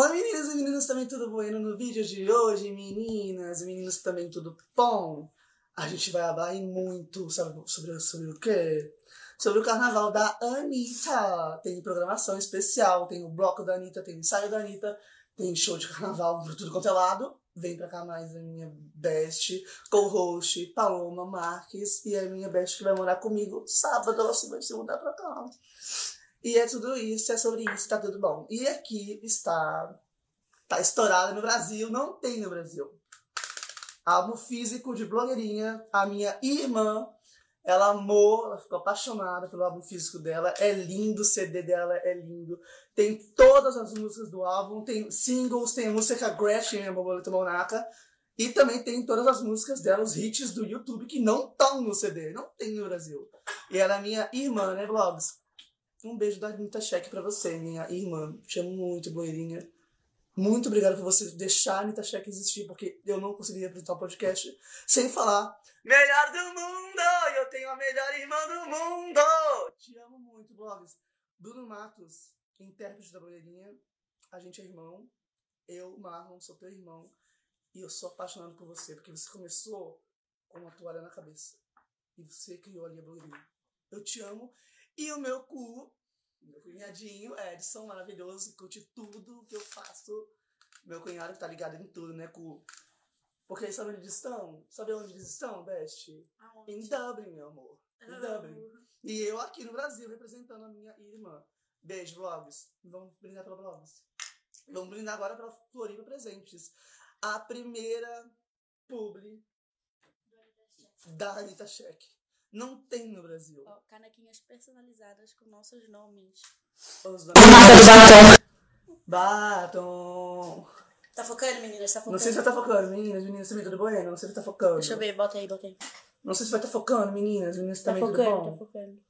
Oi meninas e meninos, também tudo bom? No vídeo de hoje, meninas e meninos, também tudo bom? A gente vai falar muito sobre, sobre, sobre o quê? Sobre o carnaval da Anitta. Tem programação especial, tem o bloco da Anitta, tem o ensaio da Anitta, tem show de carnaval por tudo quanto é lado. Vem pra cá mais a minha best, co-host, Paloma Marques, e a minha best que vai morar comigo sábado, ela vai se mudar pra cá. E é tudo isso, é sobre isso, tá tudo bom. E aqui está, tá estourado no Brasil, não tem no Brasil. Álbum físico de blogueirinha, a minha irmã, ela amou, ela ficou apaixonada pelo álbum físico dela, é lindo, o CD dela é lindo. Tem todas as músicas do álbum, tem singles, tem a música Gretchen, a Borboleta Monaca, e também tem todas as músicas dela, os hits do YouTube que não estão no CD, não tem no Brasil. E ela é minha irmã, né, Vlogs? Um beijo da Anitta Cheque pra você, minha irmã. Te amo muito, blogueirinha. Muito obrigada por você deixar a Anitta Cheque existir, porque eu não conseguiria apresentar o podcast sem falar Melhor do mundo! Eu tenho a melhor irmã do mundo! Te amo muito, blogs. Bruno Matos, intérprete da blogueirinha. A gente é irmão. Eu, Marlon, sou teu irmão. E eu sou apaixonado por você, porque você começou com uma toalha na cabeça. E você criou ali a blogueirinha. Eu te amo e o meu cu, meu cunhadinho, Edson, maravilhoso, curte tudo que eu faço. Meu cunhado que tá ligado em tudo, né, cu? Porque sabe onde eles estão? Sabe onde eles estão, Best? Aonde? Em Dublin, meu amor. Em Ah, Dublin. E eu aqui no Brasil, representando a minha irmã. Beijo, vlogs. Vamos brindar pela vlogs. Vamos brindar agora pela Floripa Presentes. A primeira publi da Anitta Check. Não tem no Brasil. Ó, canequinhas personalizadas com nossos nomes. Os nomes- Batom. Tá focando, meninas? Tá focando? Não sei se vai estar focando, meninas, meninas, também tudo bueno? Não sei se vai estar focando. Deixa eu ver, bota aí, bota aí. Não sei se vai estar focando, meninas, meninas, Tá também tudo focando, bom? tá focando.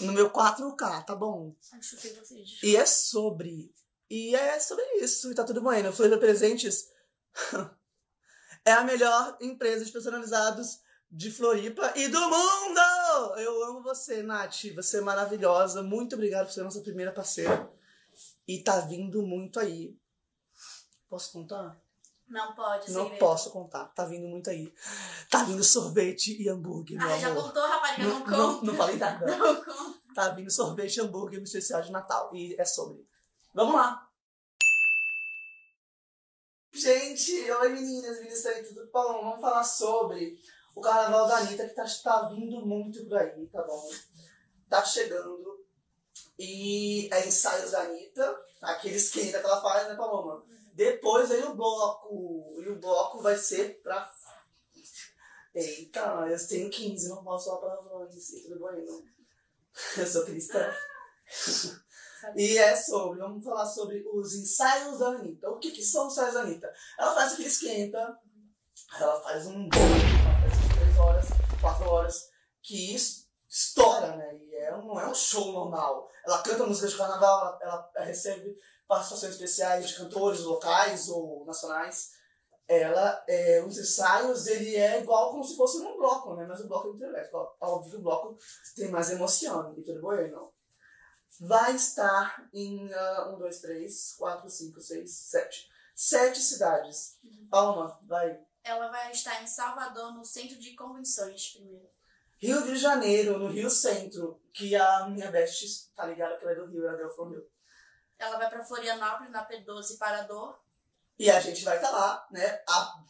No meu 4K, tá bom? Acho que vocês. E é sobre. E é sobre isso, e tá tudo bem. Floripa Presentes é a melhor empresa de personalizados de Floripa e do mundo! Eu amo você, Nath. Você é maravilhosa. Muito obrigada por ser nossa primeira parceira. E tá vindo muito aí. Posso contar? Não pode, Não segredo. posso contar. Tá vindo muito aí. Tá vindo sorvete e hambúrguer, meu Ah, já amor. contou, rapariga? Não, Não, não, conta. não falei nada. Não conta. Tá vindo sorvete e hambúrguer no especial de Natal. E é sobre. Vamos lá! Gente, oi meninas, meninas aí, tudo bom? Vamos falar sobre o carnaval da Anitta que tá, tá vindo muito por aí, tá bom? Tá chegando. E é ensaios da Anitta, aquele esquenta que ela faz, né, Paloma? Depois vem o bloco. E o bloco vai ser pra. Eita, eu tenho 15, não posso falar palavrões, tudo bom? Não. Eu sou cristã. E é sobre, vamos falar sobre os ensaios da Anitta. O que, que são os ensaios da Anitta? Ela faz aquele esquenta, ela faz um bolo, 3 horas, 4 horas, que es- estoura, né? E é não é um show normal. Ela canta músicas de carnaval, ela, ela recebe participações especiais de cantores locais ou nacionais. Ela, é, os ensaios, ele é igual como se fosse num bloco, né? Mas o bloco é intelecto. Óbvio que o bloco tem mais emoção, tudo bueno. Vai estar em 1, 2, 3, 4, 5, 6, 7. Sete cidades. Palma, vai. Ela vai estar em Salvador, no centro de convenções, primeiro. Rio de Janeiro, no Rio Centro, que a minha best tá ligada que ela é do Rio, ela deu Rio. Ela vai pra Florianópolis, na P12 Parador. E a gente vai estar lá, né? A,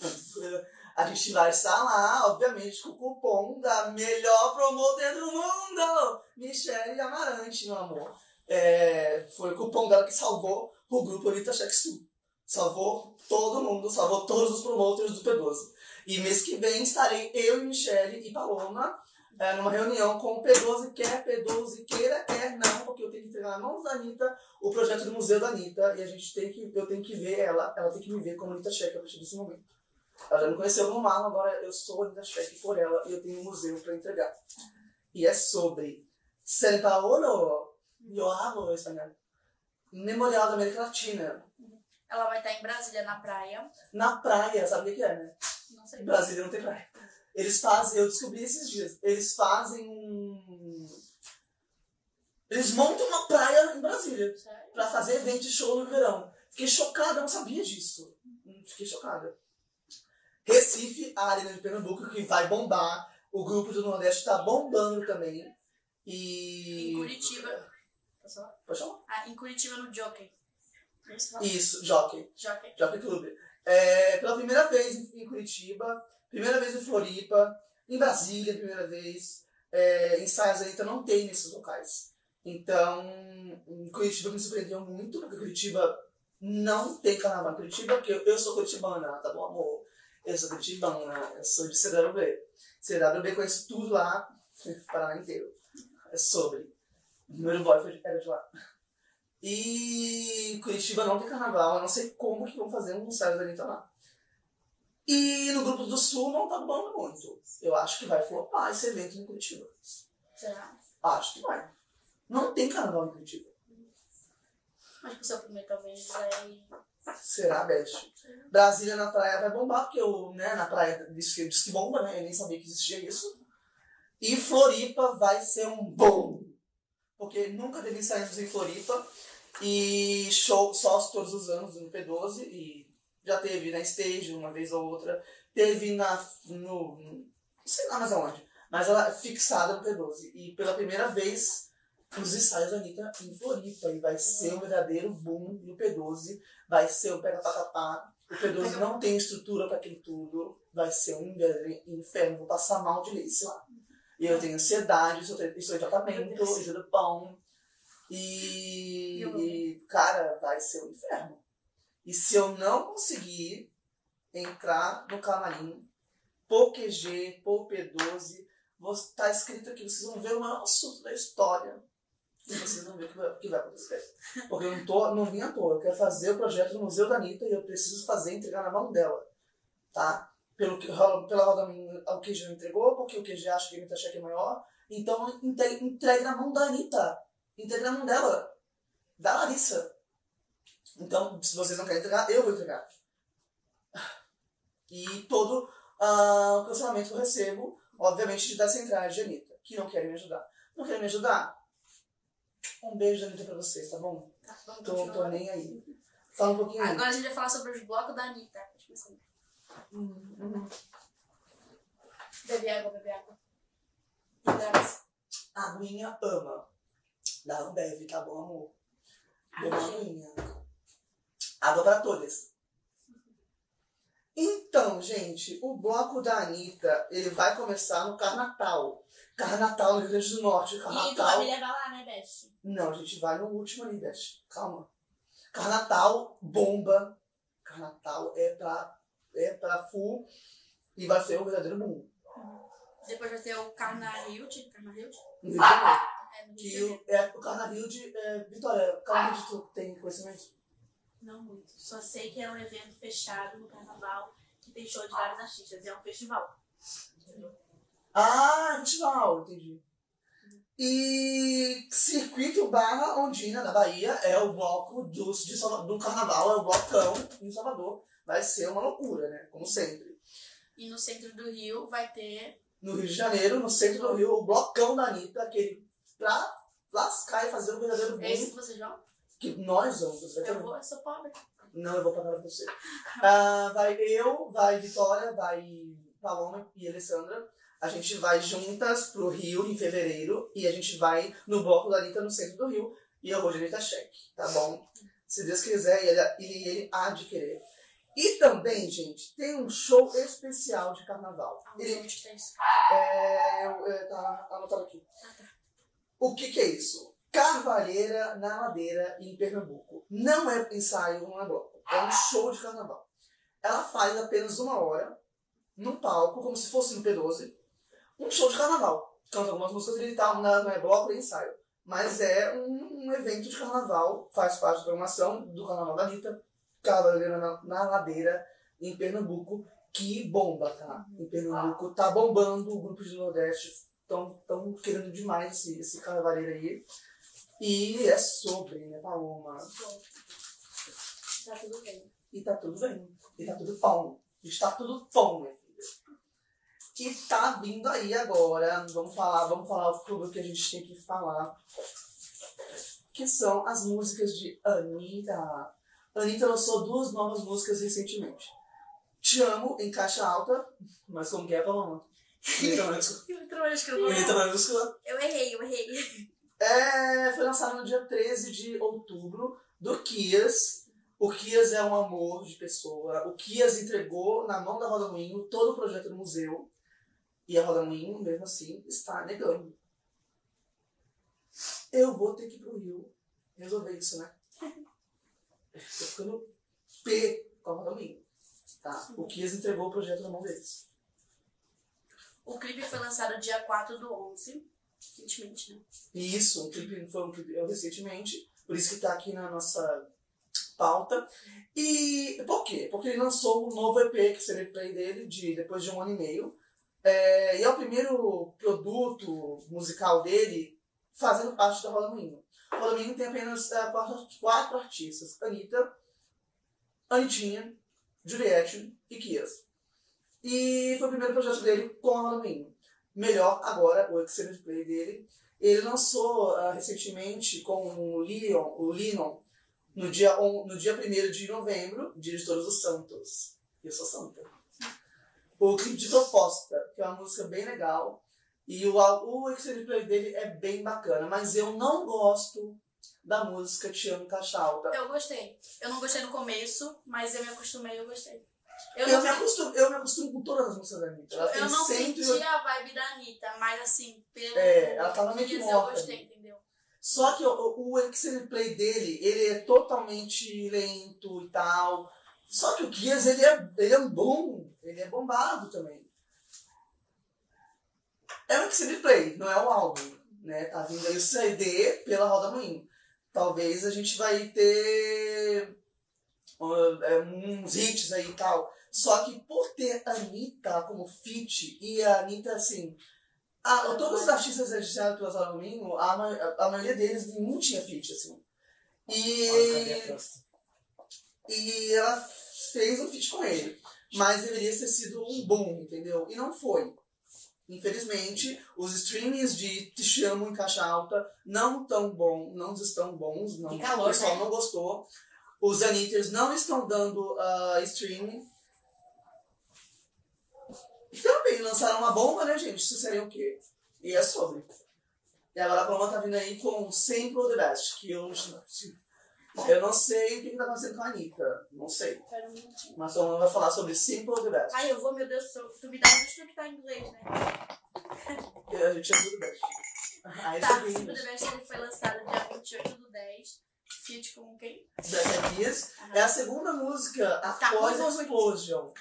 a gente vai estar lá, obviamente, com o cupom da melhor promoter do mundo! Michelle Amarante, meu amor. É, foi o cupom dela que salvou o grupo Anitta Check Sul. Salvou todo mundo, salvou todos os promoters do P12. E mês que vem estarei eu e Michelle e Paloma é, numa reunião com o P12 quer, P12 queira, quer não, porque eu tenho que entregar na mão da Anitta o projeto do Museu da Anitta e a gente tem que, eu tenho que ver ela, ela tem que me ver como Anitta Check a partir desse momento. Ela já me conheceu no Marlon, agora eu sou Anitta Check por ela e eu tenho um museu para entregar. E é sobre São Paulo, eu hablo espanhol, Memorial da América Latina, Ela vai estar em Brasília, na praia. na praia, sabe o que é, né? Não sei. Em Brasília não tem praia. Eles fazem, eu descobri esses dias, eles fazem um. Eles montam uma praia em Brasília Sério? pra fazer evento de show no verão. Fiquei chocada, eu não sabia disso. Fiquei chocada. Recife, a Arena de Pernambuco, que vai bombar. O grupo do Nordeste tá bombando também. E. Em Curitiba. Pode falar? Ah, em Curitiba no Jockey. Isso Jockey. Jockey. Jockey Club. É, pela primeira vez em- Curitiba, primeira vez em Floripa, em Brasília, primeira vez. É, ensaios ainda não tem nesses locais. Então, em Curitiba me surpreendeu muito, porque Curitiba não tem carnaval em Curitiba, porque eu, eu sou curitibana, tá bom, amor? Eu sou curitibana, eu sou de CWB. CWB conheço tudo lá, Paraná inteiro. É sobre. O meu boy foi- era de lá. E Curitiba não tem carnaval, eu não sei como que vão fazer um ensaio da Anitta lá. E no Grupo do Sul não tá bombando muito. Eu acho que vai flopar esse evento em Curitiba. Será? Acho que vai. Não tem carnaval em Curitiba. Mas pro seu primeiro talvez vai. Será, Beth? Brasília na praia vai bombar, porque eu, né, na praia diz que, diz que bomba, né? Eu nem sabia que existia isso. E Floripa vai ser um bom. Porque nunca teve ensaios em Floripa. E show só todos os anos no P12. E já teve na stage uma vez ou outra. Teve na. no. não sei lá mais aonde. Mas ela é fixada no P12. E pela primeira vez os ensaios da Anitta em Floripa. E vai ser um verdadeiro boom no P12. Vai ser o pega papapá. O P12 não tem estrutura para aquilo tudo. Vai ser um inferno. Vou passar mal de lace lá. E eu tenho ansiedade, estou em tratamento, tudo bom. E, e, cara, vai ser um inferno. E se eu não conseguir entrar no camarim, por QG, por P12, vou tá escrito aqui, vocês vão ver o maior assunto da história. E vocês vão ver o que vai, acontecer. Porque eu não, tô, não vim à toa, eu quero fazer o projeto no Museu da Anitta e eu preciso fazer, entregar na mão dela. Tá? Pelo que, pela roda o QG não entregou, porque o QG acha que a Anitta cheque é maior. Então entregue, entregue na mão da Anitta. Entregue na mão dela. Da Larissa. Então, se vocês não querem entregar, eu vou entregar. E todo ah, o cancelamento que eu recebo, obviamente, de das centrais de Anitta, que não querem me ajudar. Não querem me ajudar? Um beijo, Anitta, pra vocês, tá bom? Tá, vamos Tô, tô nem aí. Fala um pouquinho aí. Agora a gente vai falar sobre os blocos da Anitta. Pode começar. Hum, hum. Bebe água, bebe água. Aguinha ama. Da Ambev, tá bom, amor? Aguinha. Água pra todas. Então, gente, o bloco da Anitta, ele vai começar no Carnatal. Carnatal no Rio Grande do Norte. E tu vai Carnatal. me levar lá, né, Beth? Não, a gente vai no último ali, Beth. Calma. Carnatal, bomba. Carnatal é pra, é pra full. E vai ser o verdadeiro mundo. Depois vai ter o Rio de Janeiro. É, no Rio de Que o, é, o Carnaval de é, Vitória. Carnaval de tu tem conhecimento? Não muito. Só sei que é um evento fechado no carnaval que tem show de vários artistas. É um festival. Entendeu? Ah, é festival, entendi. E Circuito Barra Ondina, na Bahia, é o bloco do, de do carnaval, é o blocão em Salvador. Vai ser uma loucura, né? Como sempre. E no centro do Rio vai ter. No Rio de Janeiro, no centro do Rio, o blocão da Anitta, aquele pra lascar e fazer o verdadeiro É esse boom que vocês vão? que nós vamos. Você vai Eu vou, eu sou pobre. Não, eu vou pagar pra você. Ah, vai eu, vai Vitória, vai Paloma e Alessandra. A gente vai juntas pro Rio em fevereiro e a gente vai no bloco da Anitta no centro do Rio. E eu vou de Anitta Cheque, tá bom? Se Deus quiser, e ele, e ele há de querer. E também, gente, tem um show especial de carnaval. Ele, Onde que tem isso? é, eu- é, tá anotado aqui. O que, que é isso? Carvalheira na Ladeira, em Pernambuco. Não é ensaio, é bloco. É um show de carnaval. Ela faz apenas uma hora, num palco, como se fosse no P12, um show de carnaval. Canta algumas músicas e tal, não é bloco nem ensaio. Mas é um, um evento de carnaval, faz parte da programação do Carnaval da Anitta, Carvalheira na, na Ladeira, em Pernambuco, que bomba, tá? Em Pernambuco tá bombando, o grupo de Nordeste estão tão querendo demais esse, esse carnavaleiro aí. E é sobre, né, Paloma? Tá tudo bem. E tá tudo bem. E tá tudo bom. Está tudo bom, minha filha. Que tá vindo aí agora. Vamos falar, vamos falar tudo que a gente tem que falar. Que são as músicas de Anitta. Anitta lançou duas novas músicas recentemente. Te Amo, em caixa alta, mas como que é, Paloma? Maiúscula. Eu errei, eu errei. É, foi lançado no dia 13 de outubro do Kias. O Kias é um amor de pessoa. O Kias entregou na mão da Roda Moinho todo o projeto do museu. E a Roda Moinho, mesmo assim, está negando. Eu vou ter que ir pro Rio resolver isso, né? Tô ficando P com a Roda Moinho. Tá? O Kias entregou o projeto na mão deles. O clipe foi lançado dia 4 do 11. Recentemente, né? Isso, um clipe, foi um clipe recentemente, por isso que tá aqui na nossa pauta. E por quê? Porque ele lançou um novo EP, que seria o play dele, de, depois de um ano e meio. É, e é o primeiro produto musical dele fazendo parte da Roda Moinho. A Roda Moinho tem apenas é, quatro, quatro artistas. Anitta, Anitinha, Juliette e Kias. E foi o primeiro projeto dele com a Moinho. Melhor agora, o Excellent Play dele. Ele lançou ah, recentemente com o Leon, o Linon, no dia, on, no dia 1 de novembro, Dia de Todos os Santos. Eu sou santa. O clipe de proposta, que é uma música bem legal. E o, o Excellent Play dele é bem bacana, mas eu não gosto da música Te Amo Caixa Alta. Eu gostei. Eu não gostei no começo, mas eu me acostumei e eu gostei. Eu, Eu, não, me acostumo, eu me acostumo com todas as músicas da Anitta. Ela tem eu não 180 senti a vibe da Anitta, mas assim, pelo É, ela tava meio que morta eu gostei, entendeu? Só que o, o Excel Play dele, ele é totalmente lento e tal. Só que o Kias, ele é, ele é um bom, ele é bombado também. É um Excel Play, não é um álbum, né? Tá vindo aí o CD pela Roda Moinho. Talvez a gente vai ter uns hits aí e tal. Só que por ter a Anitta como feat, e a Anitta, assim, ah, todos os artistas registrados pela Roda Moinho, a, ma- a maioria deles nenhum tinha feat, assim. E, e ela fez um feat com ele. Mas deveria ter sido um bom, entendeu? E não foi. Infelizmente, os streamings de Te Chamo em Caixa Alta não tão bom, não estão bons, não, calor, o pessoal né? não gostou. Os Anitters não estão dando uh, streaming. Também lançaram uma bomba, né, gente? Isso seria o quê? E é sobre. E agora a Paloma tá vindo aí com Simple the Best, que eu, eu não sei o que que tá acontecendo com a Anitta. Não sei. Um minutinho. Mas a Paloma vai falar sobre Simple the Best. Ai, eu vou, meu Deus, tu tu me dá um que tá em inglês, né? E a gente é tudo best. Aí Tá, tem Super Best ele foi lançado dia 28 do 10. Feat com quem? Black Keys. É a segunda música após Tá, muito, muito. Explosion.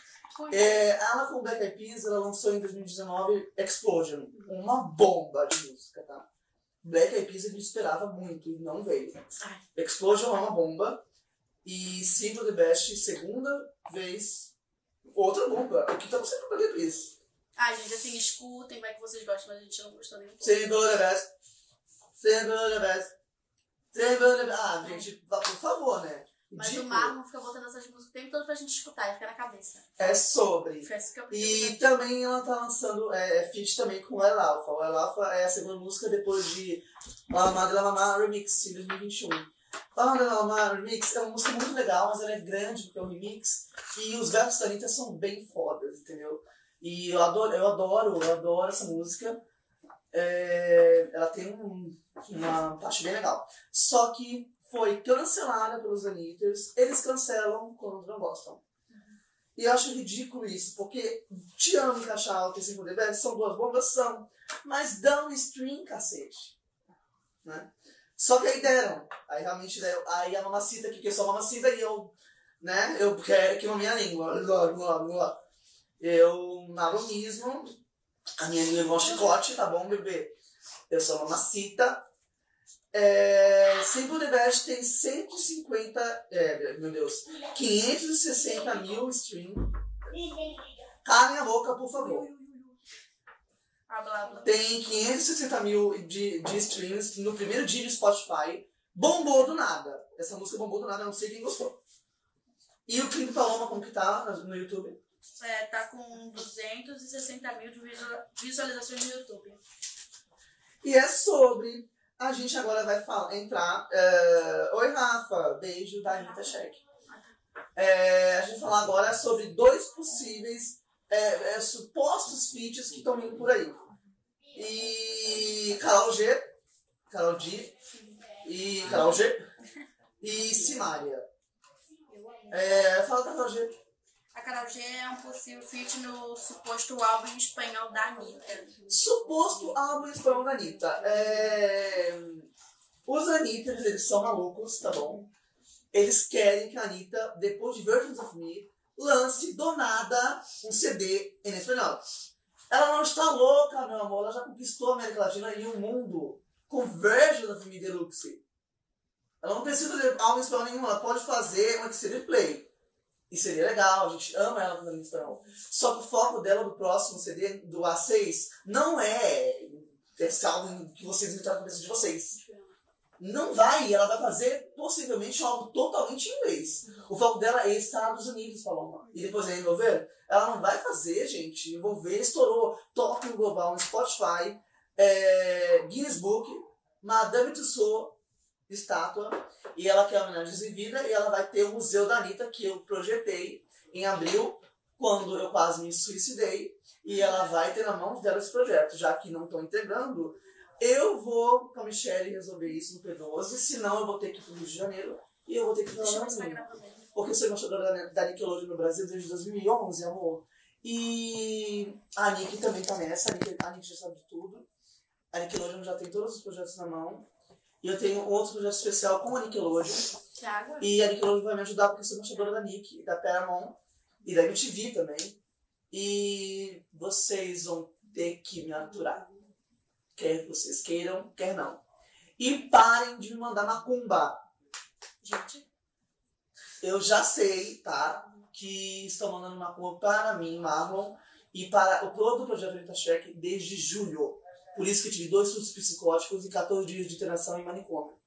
É, ela com Black Eyed Peas, ela lançou em 2019 Explosion. Uma bomba de música, tá? Black Eyed Peas a gente esperava muito e não veio. Explosion é uma bomba. E Single the Best, segunda vez, outra bomba. O que tá acontecendo com Black Eyed Peas? Ai, gente, assim, escutem, vai que vocês gostam, mas a gente não gostou nem um pouco. Single the Best. Single the Best. Ah, gente, por favor, né? Mas o Ridículo. Marlon fica botando essas músicas o tempo todo pra gente escutar e fica na cabeça. É sobre. Eu E também ela tá lançando é, é feat também com o El Alpha. O El Alpha é a segunda música depois de La Mamá de La Mamá Remix em 2021. La Mamá de La Mamá Remix é uma música muito legal, mas ela é grande porque é um remix. E os versos da Anitta são bem fodas, entendeu? E eu adoro, eu adoro, eu adoro essa música. É, ela tem um- uma parte bem legal. Só que foi cancelada pelos Anitters. Eles cancelam quando não gostam. E eu acho ridículo isso, porque Te Amo Caixa Alta e Cinco são duas bombas, são. Mas dão stream, cacete. Né? Só que aí deram. Aí realmente deram. Aí a mamacita que eu sou mamacita, e eu, né, eu quero que a minha língua. Blá, blá, blá. Eu nado mesmo. A minha é igual chicote, tá bom, bebê? Eu sou mamacita. É, Simple the Best tem 150, é, meu Deus, 560 mil streams. Calem a boca, por favor. Ah. Tem 560 mil de, de streams no primeiro dia de Spotify. Bombou do nada. Essa música bombou do nada, eu não sei quem gostou. E o clipe Paloma, como que tá no YouTube? É, tá com 260 mil de visual- visualizações no YouTube. E é sobre. A gente agora vai falar, entrar. é, Oi, Rafa. Beijo da Anitta Check. É, a gente vai falar agora sobre dois possíveis é, é, supostos feats que estão vindo por aí. E Carol G, Carol D e Carol G e Simária. É, fala da Carol G. A Carol G é um possível feat no suposto álbum espanhol da Anitta. Suposto álbum espanhol da Anitta. É... Os Anitters, eles são malucos, tá bom? Eles querem que a Anitta, depois de Virgins of Me, lance do nada um CD em espanhol. Ela não está louca, meu amor. Ela já conquistou a América Latina e o mundo com Virgins of Me Deluxe. Ela não precisa fazer álbum espanhol nenhum. Ela pode fazer um extended play. E seria legal, a gente ama ela fazendo espanhol. Só que o foco dela do próximo CD, do A6, não é esse álbum que vocês inventaram na cabeça de vocês. Não vai, ela vai fazer possivelmente algo totalmente em inglês. O foco dela é Estados Unidos, Paloma. E depois é envolver. Ela não vai fazer, gente. Envolver estourou top no global no Spotify, é, Guinness Book, Madame Tussauds, estátua. E ela quer homenagens em vida e ela vai ter o Museu da Anitta, que eu projetei em abril, quando eu quase me suicidei. E ela vai ter na mão dela esse projeto, já que não estão integrando. Eu vou com a Michelle resolver isso no P12, senão eu vou ter que ir pro Rio de Janeiro e eu vou ter que falar gravar mesmo. Porque eu sou embaixadora da- da Nickelodeon no Brasil desde 2011, amor. E a Nick também tá nessa, a Nick, a Nick já sabe de tudo. A Nickelodeon já tem todos os projetos na mão. E eu tenho outro projeto especial com a Nickelodeon. Thiago? E a Nickelodeon vai me ajudar porque eu sou embaixadora da Nick, da Paramount e da MTV também. E vocês vão ter que me aturar. Quer vocês queiram, quer não. E parem de me mandar macumba. Gente, Eu já sei, tá? Que estão mandando macumba para mim, Marlon, e para o todo o projeto Rita Check desde julho. Por isso que eu tive dois surtos psicóticos e 14 dias de internação em manicômio.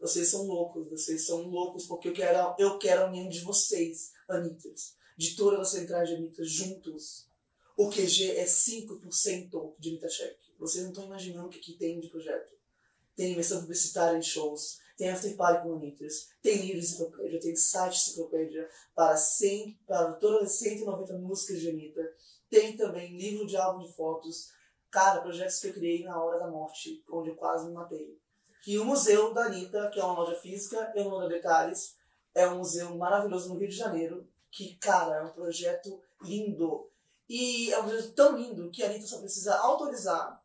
Vocês são loucos, vocês são loucos porque eu quero, eu quero a união de vocês, Anitas. De todas as centrais de Anitas juntos. O QG é 5% de Anitta Check. Vocês não estão imaginando o que, que tem de projeto. Tem imersão publicitária em shows, tem after party com Anitas, tem livro enciclopédia, tem site enciclopédia para, 100, para todas as 190 músicas de Anitta. Tem também livro de álbum de fotos. Cara, projetos que eu criei na hora da morte, onde eu quase me matei. E o Museu da Anitta, que é uma loja física, eu não dar detalhes, é um museu maravilhoso no Rio de Janeiro, que, cara, é um projeto lindo. E é um projeto tão lindo que a Anitta só precisa autorizar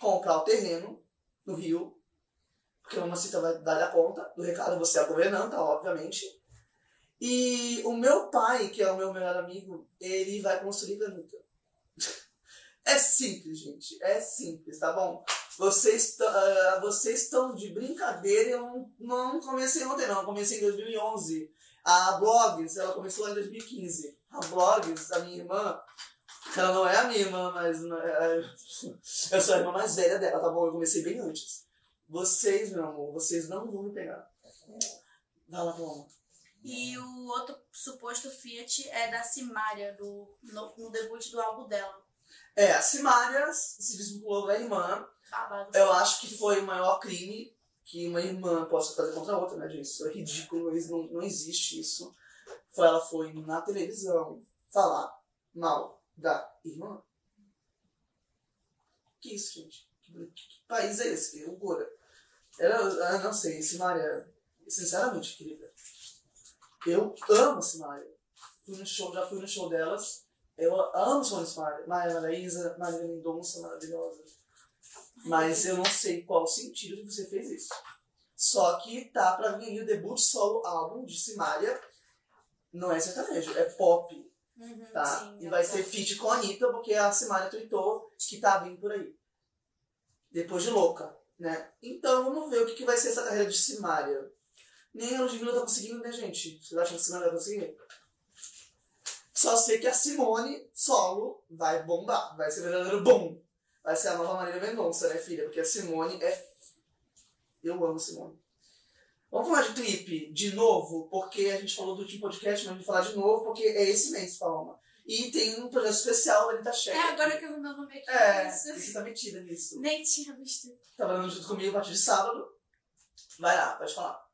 comprar o terreno no Rio, porque a Mamacita vai dar a conta do recado, você é a governanta, obviamente. E o meu pai, que é o meu melhor amigo, ele vai construir a Anitta. É simples, gente. É simples, tá bom? Vocês, ah, vocês estão de brincadeira. Eu não, comecei ontem, não. Eu comecei em 2011. A Blogs, ela começou lá em 2015. A Blogs, a minha irmã, ela não é a minha irmã, mas não é- eu sou a irmã mais velha dela, tá bom? Eu comecei bem antes. Vocês, meu amor, vocês não vão me pegar. Vai lá, Paloma. E o outro suposto Fiat é da Simária, do, no, no debut do álbum dela. É, a Simária se desvinculou da irmã. Babado. Eu acho que foi o maior crime que uma irmã possa fazer contra a outra, né, gente? Isso é ridículo, isso não, não existe isso. Foi, ela foi na televisão falar mal da irmã. Que isso, gente? Que, que- que país é esse? Que loucura. Ela, eu não sei, Simária, sinceramente, querida. Eu amo Simária. Fui no show, já fui no show delas. Eu amo Simária. Maria Maraísa, Maria Mendonça, maravilhosa. Mas eu não sei qual o sentido que você fez isso. Só que tá pra vir aí o debut solo álbum de Simária. Não é sertanejo, é pop, Uhum, tá? sim, e ela vai ser feat com a Anitta, porque a Simária tweetou que tá vindo por aí. Depois de louca, né? Então vamos ver o que, que vai ser essa carreira de Simária. Nem a Ludmilla tá conseguindo, né, gente? Vocês acham que a Simária vai conseguir? Só sei que a Simone, solo, vai bombar. Vai ser verdadeiro bom. Vai ser a nova Marília Mendonça, né, filha? Porque a Simone é. Eu amo Simone. Vamos falar de clipe de novo, porque a gente falou do último podcast, mas vai falar de novo, porque é esse mês, Paloma. E tem um projeto especial da Anitta Checa. É agora que eu vi meu nome aqui. É, isso. você tá metida nisso. Nem tinha visto. Tá falando junto comigo a partir de sábado. Vai lá, pode falar.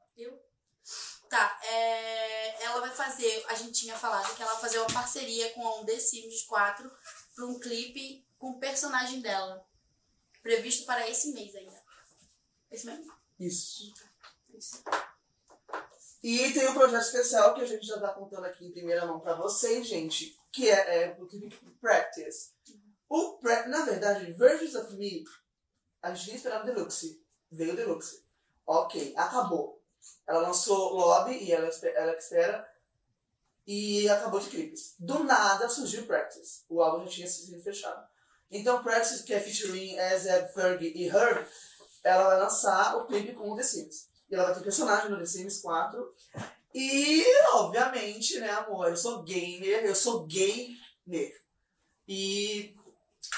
Tá, é, ela vai fazer, a gente tinha falado que ela vai fazer uma parceria com a um The Sims 4 para um clipe com o personagem dela. Previsto para esse mês ainda. Esse mesmo? Isso. Isso. E tem um projeto especial que a gente já tá contando aqui em primeira mão pra vocês, gente, que é, é o clipe Practice. O pra- na verdade, Versions of Me, a gente esperava o Deluxe. Veio o Deluxe. Ok, acabou. Ela lançou Lobby e ela, ela espera. E acabou de clipes. Do nada surgiu Practice. O álbum já tinha sido fechado. Então, Practice, que é featuring Azeb, Fergie e Herb, ela vai lançar o clipe com o The Sims. E ela vai ter personagem no The Sims 4. E, obviamente, né, amor, eu sou gamer, eu sou gamer. E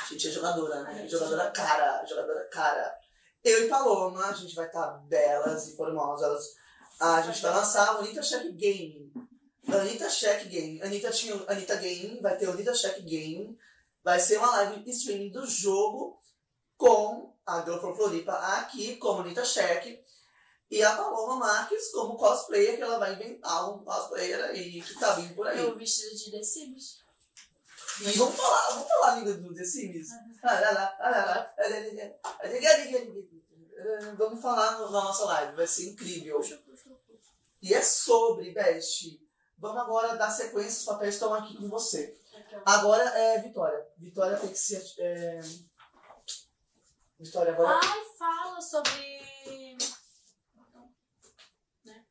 a gente é jogadora, né? Jogadora cara, jogadora cara. Eu e Paloma, a gente vai estar belas e formosas. A gente vai lançar o Anitta Check Game. Anitta Check Game. Anitta tinha Anitta Game, vai ter o Anitta Check Game. Vai ser uma live streaming do jogo com a Girl from Floripa aqui, como Anitta Check. E a Paloma Marques como cosplayer, que ela vai inventar um cosplayer aí que tá vindo por aí. Eu vestido de The Sims. E vamos falar, vamos falar a língua do The Sims? Vamos falar no- na nossa live, vai ser incrível. E é sobre, Best. Vamos agora dar sequência, os papéis estão aqui com você. Agora é Vitória. Vitória tem que ser. É... Vitória agora. Ai, fala sobre.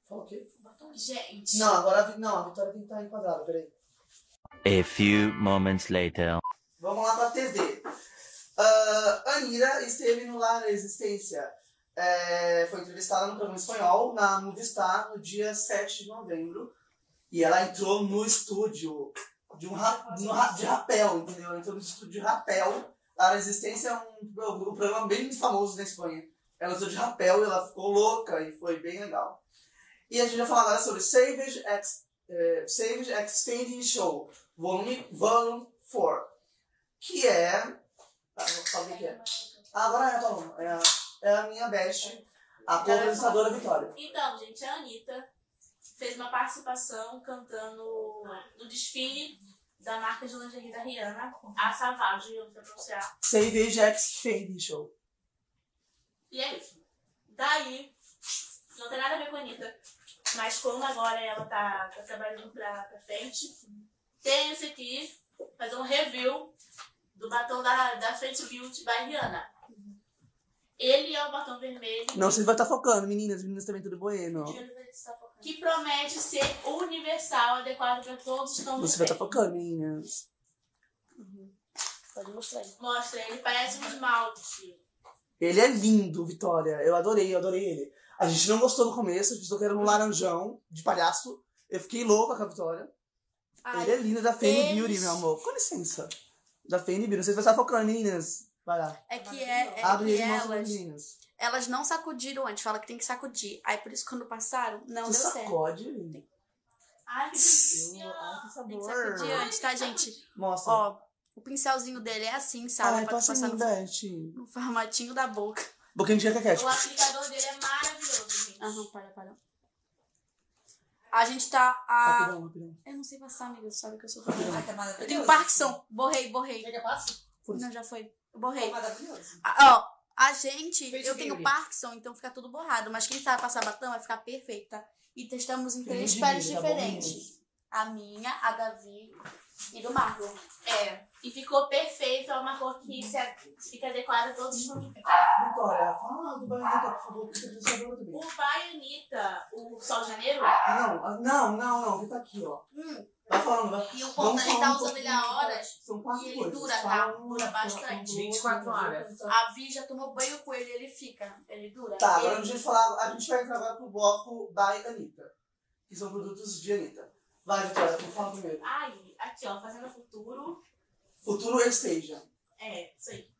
Fala o quê? Gente. Não, agora não, a Vitória tem que estar enquadrada, peraí. A few moments later. Vamos lá pra TV. Ah, Anira esteve no Lar Resistência. É, foi entrevistada no programa espanhol, na Movistar, no dia 7 de novembro. E ela entrou no estúdio de, um ra- no de rapel, entendeu? Ela entrou no estúdio de rapel. A Resistência é um, um programa bem famoso na Espanha. Ela entrou de rapel e ela ficou louca e foi bem legal. E a gente vai falar agora sobre Savage X, eh, Savage Extending Show, volume, volume 4 que é. Ah, vou falar o que é. Ah, agora é, Paloma. É a, é a minha best, a co-apresentadora Vitória. Então, gente, a Anitta fez uma participação cantando no desfile da marca de lingerie da Rihanna, a Savage, eu não sei pronunciar. Savage X Fade Show. E é isso. Daí, não tem nada a ver com a Anitta, mas como agora ela tá, tá trabalhando pra, pra frente, tem esse aqui, fazer um review do batom da, da Fenty Beauty by Rihanna. Ele é o batom vermelho. Não, você vai estar focando, meninas. Meninas também tudo bueno. que promete ser universal, adequado para todos os tons Você vai estar pele. focando, meninas. Pode mostrar aí. Mostra, ele parece um esmalte. Ele é lindo, Vitória. Eu adorei, eu adorei ele. A gente não gostou no começo, a gente pensou que era um laranjão de palhaço. Eu fiquei louca com a Vitória. Ai, ele é lindo, da Fame eles- Beauty, meu amor. Com licença. Da Fame Beauty. Vocês vão estar focando, meninas. Vai lá. É que, é, é Abre que elas, as meninas. elas não sacudiram antes, fala que tem que sacudir. Aí por isso quando passaram, não Você deu certo. sacode. Ai, que que Tem que sabor. sacudir antes, tá, gente? Mostra. Ó, o pincelzinho dele é assim, sabe? Ai, Pode passa passar em mim, no, Beth. no formatinho da boca. Boquinha de caquete. O aplicador dele é maravilhoso, gente. Aham, para, para. A gente tá a... Rapidão, rapidão. Eu não sei passar, amiga, sabe que eu sou Rapidão. É maravilhoso. Eu tenho Parkinson. Borrei, borrei. Quer que eu passe? Não, já foi. Eu borrei. É maravilhoso. Ah, Ó, a gente, Fez eu tenho. Parkinson, então fica tudo borrado. Mas quem sabe passar batom vai ficar perfeita. E testamos em três peles tá bom, diferentes. meninas? a minha, a Davi e do Marlon. É. E ficou perfeito, é uma cor que se a- fica adequada a todos os pele. Vitória, fala do Baianita, por favor, porque eu sabor também. O Baianita, o Sol de Janeiro, Não, ah, não, não, não, ele tá aqui, ó. Hum, Vai falando, vai. e o Vamos ponto, ele tá usando ele há horas. São quatro e ele coisas. dura, tá? Dura bastante. um, 24 outro, horas. A Vi já tomou banho com ele, ele fica. Ele dura. Tá, ele... agora a gente, falar, a gente vai entrar agora pro bloco by Anitta, que são produtos de Anitta. Vai, Vitória, tu fala primeiro. aí, aqui ó, Fazenda Futuro, Futuro Esteja. é, isso aí.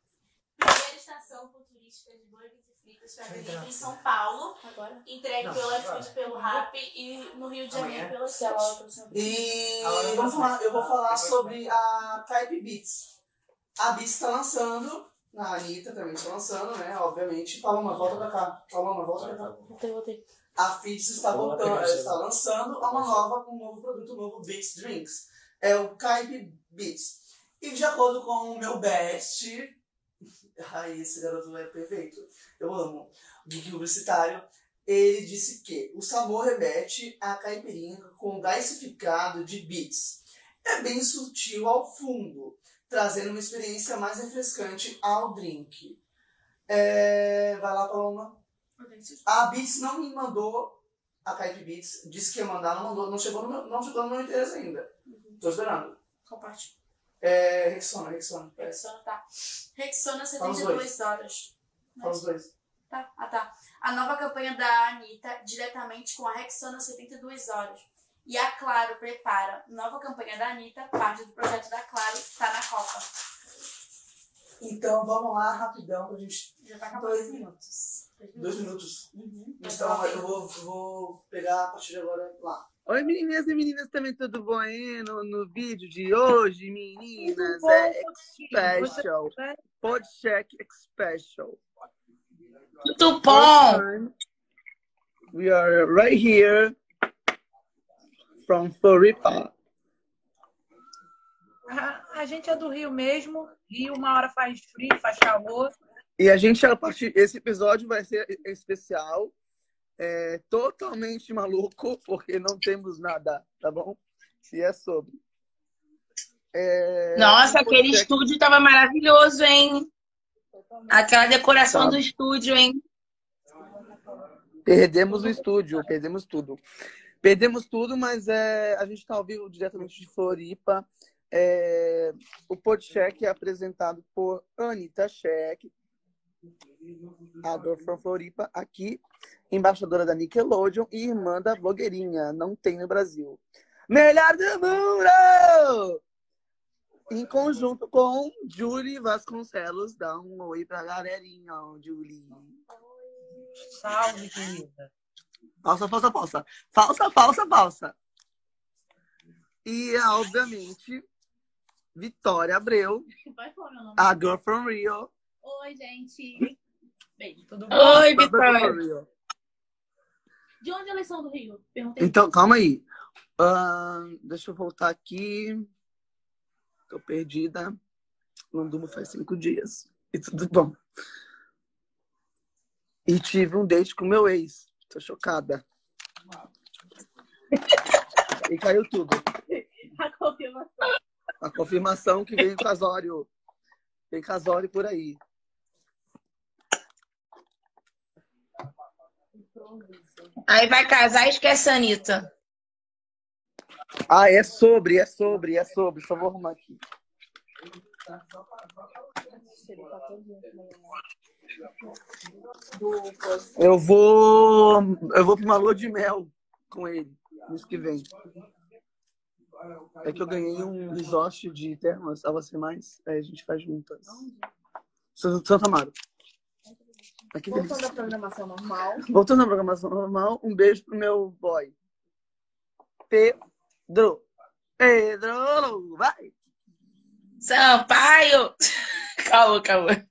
Primeira estação futurística de burgers e fritas delivery em. São Paulo, Agora. entregue Não, pela agora. iFood, pelo Rap e no Rio de Janeiro pela ela Food. E vamos vai. falar, eu vou falar Depois sobre a Type Beats. A Beats tá lançando, a Anitta também tá lançando, né? Obviamente. Paloma, volta pra cá. Paloma, volta pra cá. Voltei, voltei. A Fitz está voltando, ela está lançando uma nova, um novo produto, um novo Beats Drinks. É o Kaipe Beats. E de acordo com o meu best, ai, esse garoto é perfeito, eu amo, geek publicitário, ele disse que o sabor remete à caipirinha com gasificado de beats. É bem sutil ao fundo, trazendo uma experiência mais refrescante ao drink. É... Vai lá, Paloma. A Beats não me mandou a Kaipe Beats, disse que ia mandar, não mandou, não chegou no meu, não chegou no meu interesse ainda. Tô esperando. Compartilha. É, Rexona, Rexona. Rexona tá. Rexona Fala os 72 horas. fala os dois. Tá, ah tá. A nova campanha da Anitta, diretamente com a Rexona 72 horas. E a Claro prepara nova campanha da Anitta, parte do projeto da Claro, tá na Copa. Então vamos lá, rapidão, pra gente. Já tá acabando Dois minutos. Dois minutos. Uhum. Então eu vou, vou pegar a partir de agora lá. Oi, meninas e meninas, também tudo bom aí no, no vídeo de hoje, meninas? É special. Podcheck special. Tudo bom? We are right here from Floripa. A, a gente é do Rio mesmo. Rio, uma hora faz frio, faz calor. E a gente, a partir esse episódio vai ser especial, é, totalmente maluco, porque não temos nada, tá bom? E é sobre. É, Nossa, aquele estúdio tava maravilhoso, hein? Aquela decoração do estúdio, hein? Perdemos o estúdio, perdemos tudo. Perdemos tudo, mas é, a gente está ao vivo diretamente de Floripa. É, o Podcheck é apresentado por Anitta Check, a Girl from Floripa, aqui, embaixadora da Nickelodeon e irmã da blogueirinha. Não tem no Brasil. Melhor do mundo! Em conjunto com Julie Vasconcelos. Dá um oi pra galerinha, Julie. Salve, querida. Falsa, falsa, falsa. Falsa, falsa, falsa. E, obviamente, Vitória Abreu, Vai falar meu nome. a Girl from Rio. Oi, gente. Beijo. Tudo bom? Oi, Vitória. De onde eles são do Rio? Perguntei. Então, calma aí. Ahn, deixa eu voltar aqui. Tô perdida. Não durmo faz cinco dias. E tudo bom. E tive um date com meu ex. Tô chocada. E caiu tudo. A confirmação. A confirmação que vem casório. Vem casório por aí. Aí vai casar e esquece a Anitta. Ah, é sobre, é sobre, é sobre. Só vou arrumar aqui. Eu vou. Eu vou pra uma lua de mel com ele, mês que vem. É que eu ganhei um resort de termas, a você mais. Aí a gente faz juntas. Santa Amaro. Aqui Voltando delícia. à programação normal. Voltando à programação normal, um beijo pro meu boy. Pedro. Pedro, vai! Sampaio! Calma, calma.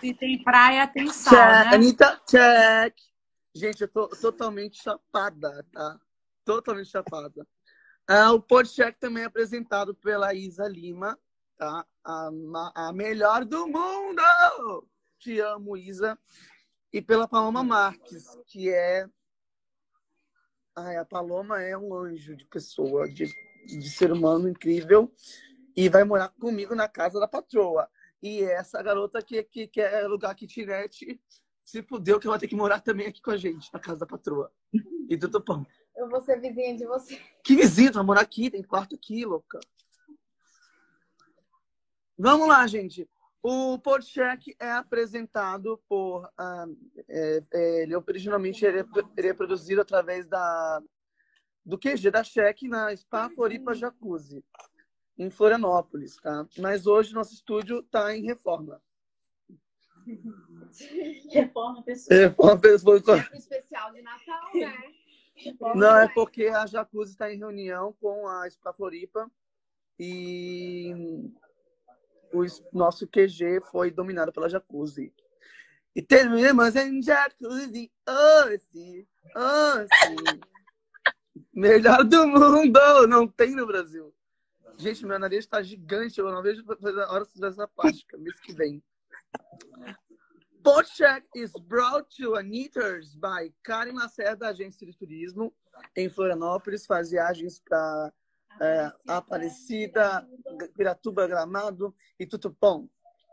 Se tem praia, tem sal, Check, né? Anitta, check. Gente, eu tô totalmente chapada, tá? Totalmente chapada. Ah, o Podcheck também é apresentado pela Isa Lima, tá? A, a melhor do mundo! Te amo, Isa. E pela Paloma Marques, que é. Ai, a Paloma é um anjo de pessoa, de, de ser humano incrível. E vai morar comigo na casa da patroa. E essa garota que, que quer alugar kitnet se fudeu que vai ter que morar também aqui com a gente, na casa da patroa. E tudo bom. Eu vou ser vizinha de você. Que vizinho, vai morar aqui, tem quarto aqui, louca. Vamos lá, gente. O Podcheck é apresentado por. ah, é- é, ele originalmente ele é, ele é produzido através da, do QG da Check na Spa Floripa Jacuzzi, em Florianópolis, tá? Mas hoje nosso estúdio está em reforma. Reforma pessoal. Reforma pessoal. Especial de Natal, né? Não, é porque a Jacuzzi está em reunião com a Spa Floripa e o nosso QG foi dominado pela Jacuzzi. E terminamos em jacuzzi, hoje, hoje. Melhor do mundo, não tem no Brasil. Gente, meu nariz tá gigante, eu não vejo a hora de fazer essa plástica, mês que vem. Podcheck is brought to Anitters by Karen Lacerda, agência de turismo, em Florianópolis, faz viagens para é, Aparecida, Piratuba, Gramado e Tutupom.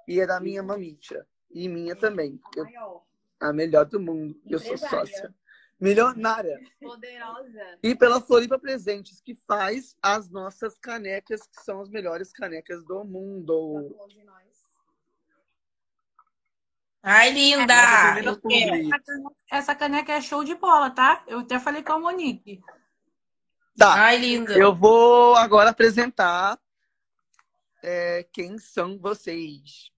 E é da minha mamítia. E minha também. Eu- a melhor do mundo. Eu sou sócia. Milionária. Poderosa. E pela Floripa Presentes, que faz as nossas canecas, que são as melhores canecas do mundo. Ai, Nossa linda! Essa caneca- Essa caneca é show de bola, tá? Eu até falei com a Monique. Tá, Ai, linda. eu vou agora apresentar é, quem são vocês.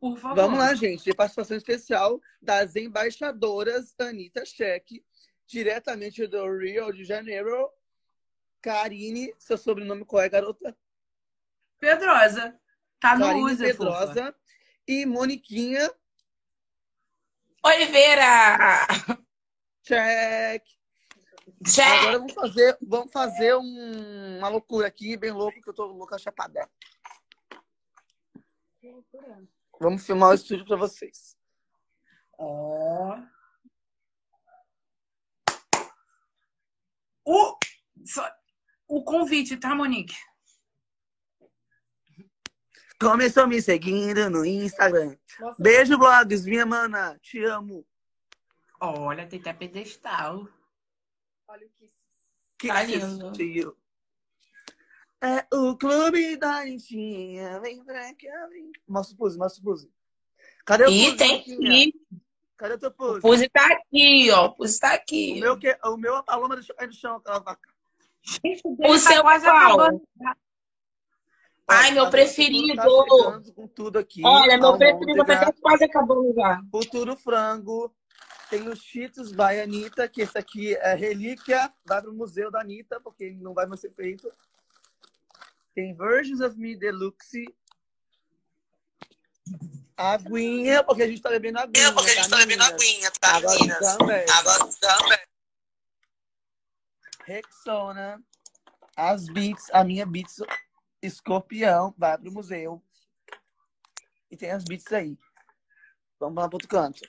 Por favor. Vamos lá, gente. Participação especial das embaixadoras Anitta Cheque, diretamente do Rio de Janeiro. Karine, seu sobrenome qual é, garota? Pedrosa. Tá no Karine fofa. E Moniquinha Oliveira! Check. Check! Agora vamos fazer, vamos fazer um- uma loucura aqui, bem louco, que eu tô louca chapada. Vamos filmar o estúdio pra vocês. Ó. O, o convite, tá, Monique? Começou me seguindo no Instagram. Nossa, Beijo, blogs, minha mana. Te amo. Olha, tem até pedestal. olha o que. Que Tá lindo. assistiu? É o clube da Anitinha. Vem pra cá, vem. Mostra o pose, mostra o pose. Cadê o Ih, pose, tem ir. Cadê o teu O pose? Tá aqui, ó. O Puzi tá O aqui. meu, que, o meu, a paloma deixou cair no chão, aquela vaca. Gente, o O dele tá seu quase qual? acabando. Ai, meu tá- preferido. Tá com tudo aqui. Olha, meu preferido Almôndega, tá até quase acabando já. Futuro frango. Tem o Cheetos by Anitta, que esse aqui é relíquia. Vai pro museu da Anitta, porque não vai mais ser feito. Tem Versions of Me Deluxe. Aguinha, porque a gente tá bebendo aguinha. porque a gente tá bebendo aguinha, tá? Agora também. Agora também. Rexona. As Beats, a minha Beats Escorpião, vai pro museu. E tem as Beats aí. Vamos lá pro outro canto.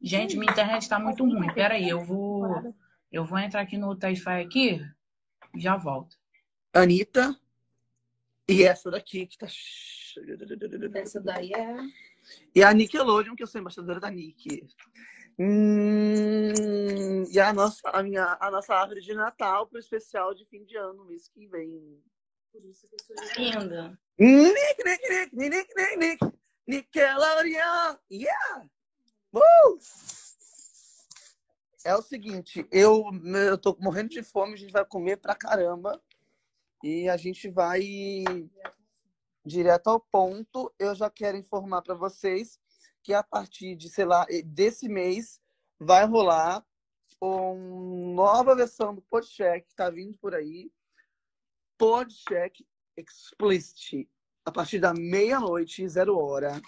Gente, minha internet tá muito ruim. Pera aí, eu vou, eu vou entrar aqui no Taify aqui e já volto. Anitta. E essa daqui que tá. Essa daí é. E a Nickelodeon, que eu sou embaixadora da Nick. Hum, e a nossa, a, minha, a nossa árvore de Natal pro especial de fim de ano, mês que vem. Linda. Nick, Nick, Nick, Nick, Nick, Nick, Nick. Nickelodeon. Yeah! Uh! É o seguinte, eu, eu tô morrendo de fome, a gente vai comer pra caramba. E a gente vai direto ao ponto. Eu já quero informar para vocês que a partir de, sei lá, desse mês vai rolar uma nova versão do Podcheck que tá vindo por aí. Podcheck Explicit. A partir da meia-noite, zero hora,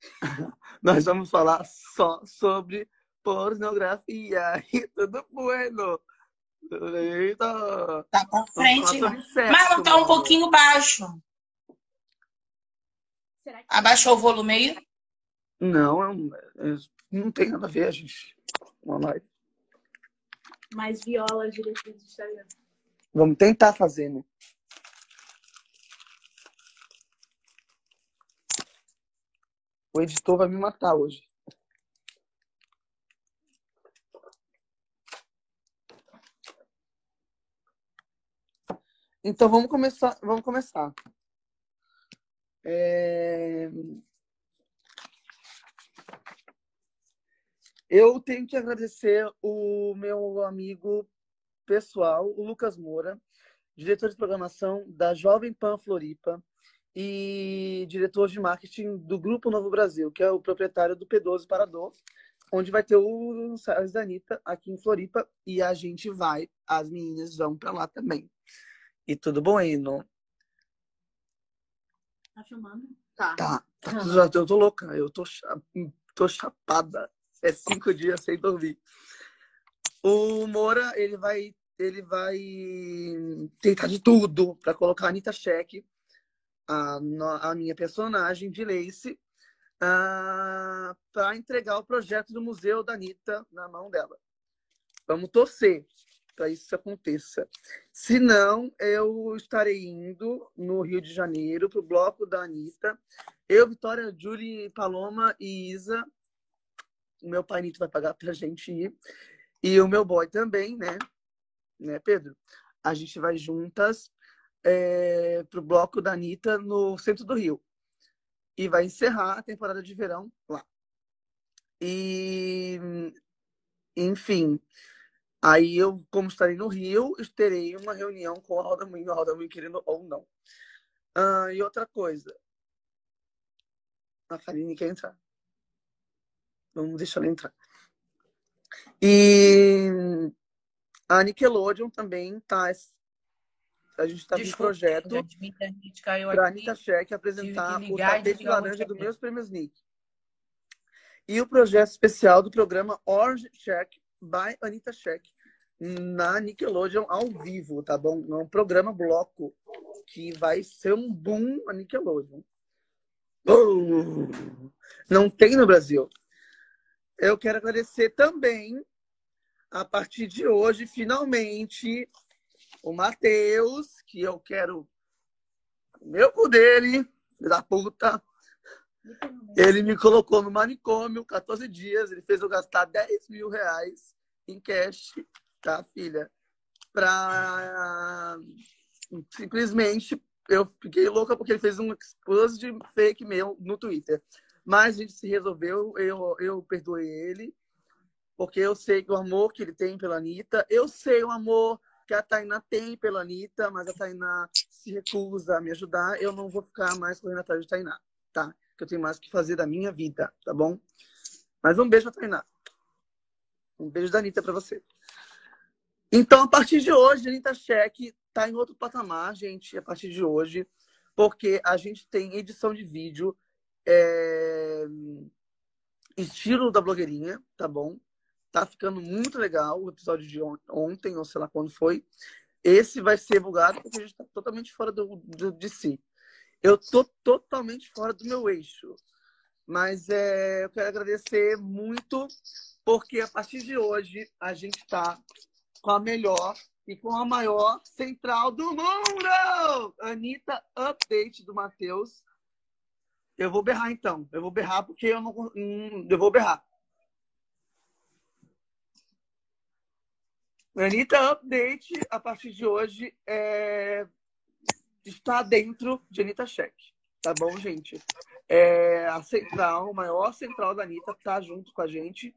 nós vamos falar só sobre pornografia e tudo bueno. Eita! Tá pra frente. Sexo, Mas não tá um pouquinho baixo. Será que Abaixou o volume aí? Não, é é- não tem nada a ver, gente. Uma live. Mais viola, diretriz do Instagram. Vamos tentar fazer, né? O editor vai me matar hoje. Então vamos começar. Vamos começar. É, Eu tenho que agradecer o meu amigo pessoal, o Lucas Moura, diretor de programação da Jovem Pan Floripa e diretor de marketing do Grupo Novo Brasil, que é o proprietário do P12 Parador, onde vai ter o ensaios da Anitta aqui em Floripa e a gente vai, as meninas vão para lá também. E tudo bueno. Tá filmando? Tá. Tá, tá eu tô louca, eu tô, tô chapada. É cinco dias sem dormir. O Moura, ele vai, ele vai tentar de tudo pra colocar a Anitta Check, a, a minha personagem de Lace, ah, para entregar o projeto do Museu da Anitta na mão dela. Vamos torcer para isso aconteça. Se não, eu estarei indo no Rio de Janeiro para o bloco da Anitta. Eu, Vitória, Julie, Paloma e Isa. O meu pai Nito vai pagar pra gente ir. E o meu boy também, né? Né, Pedro? A gente vai juntas é, pro bloco da Anitta no centro do Rio. E vai encerrar a temporada de verão lá. E, enfim, aí eu, como estarei no Rio, terei uma reunião com a Roda Moinho, a Roda Moinho querendo ou não. Ah, e outra coisa. A Karine quer entrar. Vamos deixar ela entrar. E a Nickelodeon também tá. A gente está com um projeto para a. Anitta Check apresentar tive que o tapete laranja do roteamento. meus prêmios Nick. E o projeto especial do programa Orange Check by Anitta Check na Nickelodeon ao vivo, tá bom? É um programa bloco que vai ser um boom a Nickelodeon. Boom! Não tem no Brasil. Eu quero agradecer também, a partir de hoje, finalmente, o Matheus, que eu quero meu cu dele, filho da puta. Ele me colocou no manicômio 14 dias, ele fez eu gastar 10 mil reais em cash, tá, filha? Pra simplesmente eu fiquei louca porque ele fez um expose de fake meu no Twitter. Mas a gente se resolveu, eu, eu perdoei ele, porque eu sei o amor que ele tem pela Anitta, eu sei o amor que a Tainá tem pela Anitta, mas a Tainá se recusa a me ajudar, eu não vou ficar mais correndo atrás de Tainá, tá? Que eu tenho mais o que fazer da minha vida, tá bom? Mas um beijo Tainá. Um beijo da Anitta pra você. Então, a partir de hoje, a Anitta Check tá em outro patamar, gente, a partir de hoje, porque a gente tem edição de vídeo, é, estilo da blogueirinha, tá bom? Tá ficando muito legal o episódio de on- ontem, ou sei lá quando foi. Esse vai ser bugado porque a gente tá totalmente fora do, do- de si. Eu tô totalmente fora do meu eixo. Mas é, eu quero agradecer muito, porque a partir de hoje a gente tá com a melhor e com a maior central do mundo! Anitta Update do Matheus. Eu vou berrar então. Eu vou berrar porque eu não. hum, Eu vou berrar. Anitta Update, a partir de hoje, é... está dentro de Anitta Check. Tá bom, gente? É... A central, a maior central da Anitta, tá junto com a gente.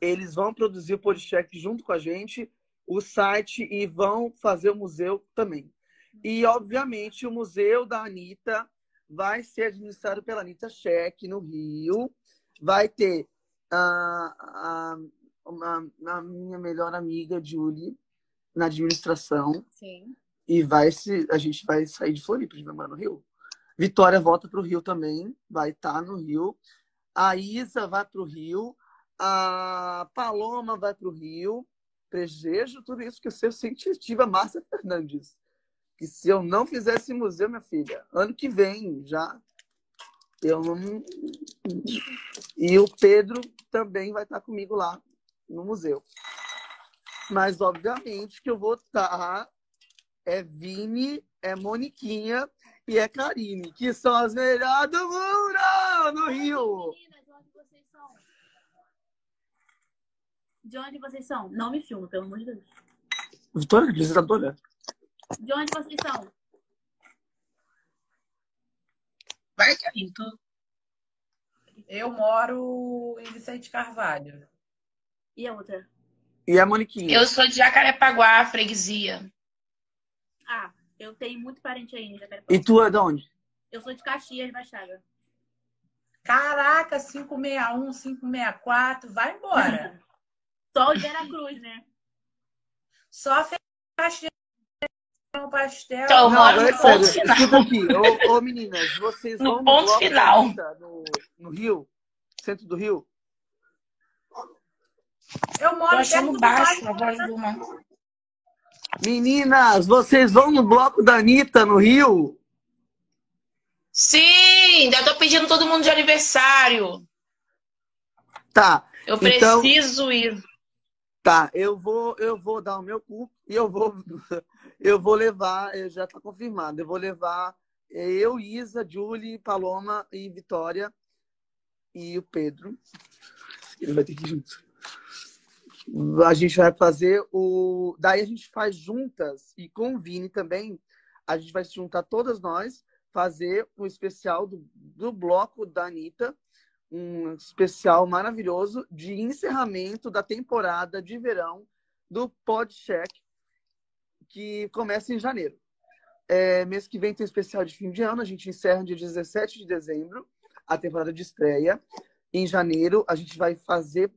Eles vão produzir o Podcheck junto com a gente, o site, e vão fazer o museu também. E, obviamente, o museu da Anitta vai ser administrado pela Anitta Check no Rio. Vai ter a, a, a minha melhor amiga, Julie, na administração. Sim. E vai se, a gente vai sair de Floripa, a gente vai morar no Rio. Vitória volta para o Rio também, vai estar no Rio. A Isa vai para o Rio. A Paloma vai para o Rio. Presejo tudo isso que eu sou incentiva Márcia Fernandes. Que se eu não fizer esse museu, minha filha, ano que vem já. Eu não. E o Pedro também vai estar comigo lá no museu. Mas, obviamente, que eu vou estar. É Vini, é Moniquinha e é Karine, que são as melhores do mundo no Rio. De onde vocês são? De onde vocês são? Não me filma, pelo amor de Deus. Vitória, visitadora. De onde vocês são? Vai, Carito. Eu moro em Vicente Carvalho. E a outra? E a Moniquinha. Eu sou de Jacarepaguá, freguesia. Ah, eu tenho muito parente aí em Jacarepaguá. E tu é de onde? Eu sou de Caxias, Baixaga. Caraca, 561, 564, vai embora. Só o de Veracruz, né? Só fechar um pastel. Então, Não, agora é no sério. final. Escuta aqui. Ô, ô, meninas, vocês No vão no ponto bloco da final. Anitta, no, no Rio? Centro do Rio? Eu moro perto achando do baixo a voz do mano. Meninas, vocês vão no bloco da Anitta, no Rio? Sim, ainda tô pedindo todo mundo de aniversário. Tá. Eu Então- preciso ir. Tá, eu vou, eu vou dar o meu cu e eu vou, eu vou levar, eh, já tá confirmado, eu vou levar eh, eu, Isa, Julie, Paloma e Vitória e o Pedro. Ele vai ter que ir junto. A gente vai fazer o. Daí a gente faz juntas e com o Vini também. A gente vai se juntar todas nós, fazer o especial do, do bloco da Anitta um especial maravilhoso de encerramento da temporada de verão do Podcheck, que começa em janeiro. É, mês que vem tem especial de fim de ano, a gente encerra dia 17 de dezembro, a temporada de estreia. Em janeiro, a gente vai fazer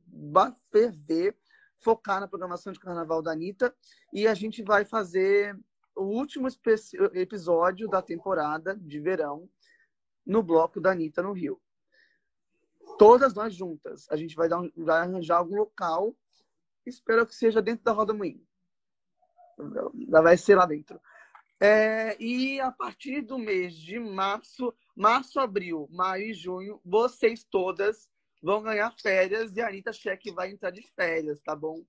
ferver, focar na programação de carnaval da Anitta, e a gente vai fazer o último episódio da temporada de verão no bloco da Anitta no Rio todas nós juntas. A gente vai, dar um- vai arranjar algum local. Espero que seja dentro da Roda Moinho. Vai ser lá dentro. É, e a partir do mês de março, março, abril, maio e junho, vocês todas vão ganhar férias e a Anitta Cheque vai entrar de férias, tá bom?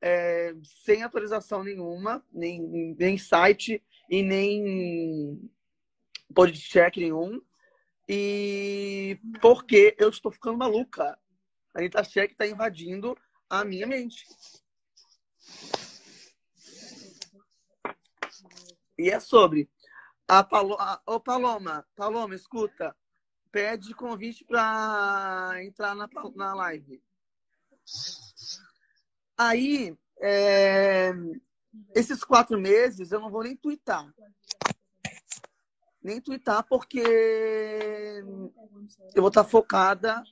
É, sem atualização nenhuma, nem, nem site e nem podcast nenhum. E porque eu estou ficando maluca. A Anitta Cheque está invadindo a minha mente. E é sobre. A Palo... a... Ô, Paloma, Paloma, escuta. Pede convite para entrar na, na live. Aí, é, esses quatro meses eu não vou nem twittar. Nem twittar porque eu vou estar focada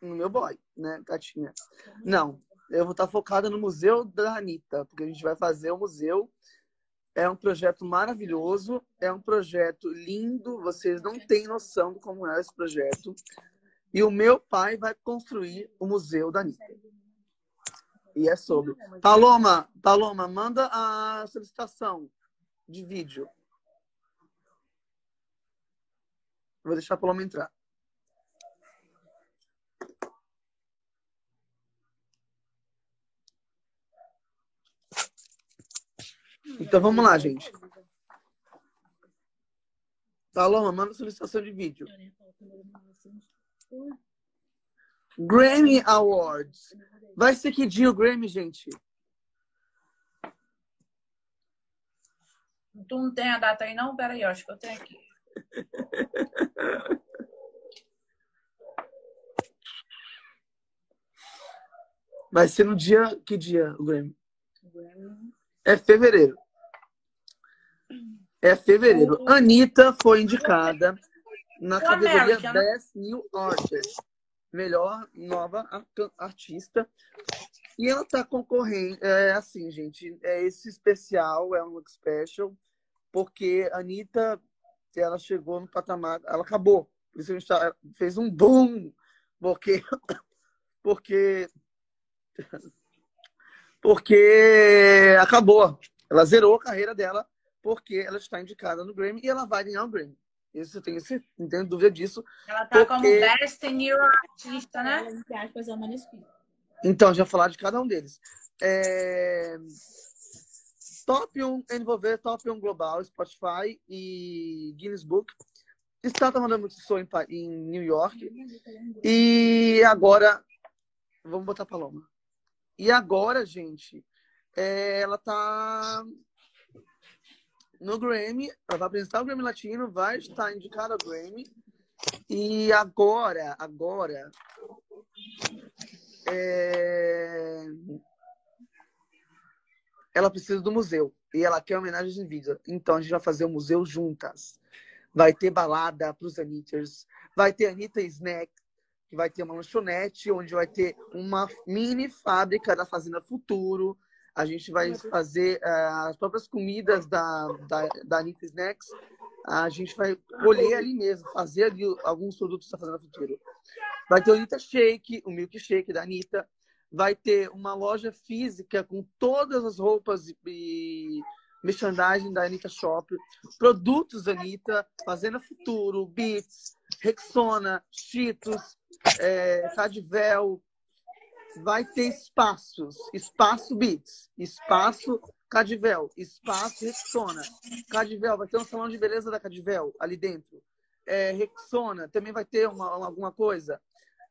no meu boy, né, Catinha? Não, eu vou estar focada no Museu da Anitta, porque a gente vai fazer o museu. É um projeto maravilhoso, é um projeto lindo, vocês não têm noção de como é esse projeto. E o meu pai vai construir o Museu da Anitta. E é sobre. Paloma, Paloma, manda a solicitação de vídeo. Vou deixar a Paloma entrar. Então vamos lá, gente. Paloma, manda solicitação de vídeo. Grammy Awards. Vai ser que dia o Grammy, gente? Tu não tem a data aí, não? Peraí, eu acho que eu tenho aqui. Vai ser no dia. Que dia o Grammy? É fevereiro. É fevereiro. Anitta foi indicada na categoria American, né? Best New Artist. Melhor nova ar- artista. E ela tá concorrendo. É assim, gente. É esse especial, é um look special, porque a Anitta, ela chegou no patamar. Ela acabou. Por isso a gente tá- fez um boom. Porque. Porque porque acabou. Ela zerou a carreira dela porque ela está indicada no Grammy e ela vai ganhar o Grammy. Isso eu tenho não tenho dúvida disso. Ela tá como Porque- Best New Artista, né? É. Então, já falar de cada um deles. É... Top 1 envolver Top 1 Global, Spotify e Guinness Book. Está tomando muito som em, em New York. E agora. Vamos botar a Paloma. E agora, gente, é, ela tá no Grammy. Ela vai apresentar o Grammy Latino, vai estar indicada ao Grammy. E agora, agora. é, Ela precisa do museu. E ela quer homenagem em vida. Então a gente vai fazer o museu juntas. Vai ter balada para os Anitters. Vai ter Anitta Snack, que vai ter uma lanchonete, onde vai ter uma mini fábrica da Fazenda Futuro. A gente vai fazer eh, as próprias comidas da, da, da Anitta Snacks. A gente vai colher ali mesmo, fazer ali alguns produtos fazendo no futuro. Vai ter o Anitta Shake, o Milkshake da Anitta. Vai ter uma loja física com todas as roupas e- merchandising da Anitta Shop, produtos Anitta, Fazenda Futuro, Beats, Rexona, Cheetos, é. Vai ter espaços, espaço Beats, espaço Cadvel, espaço Rexona. Cadvel, vai ter um salão de beleza da Cadvel ali dentro. É, Rexona, também vai ter uma- alguma coisa.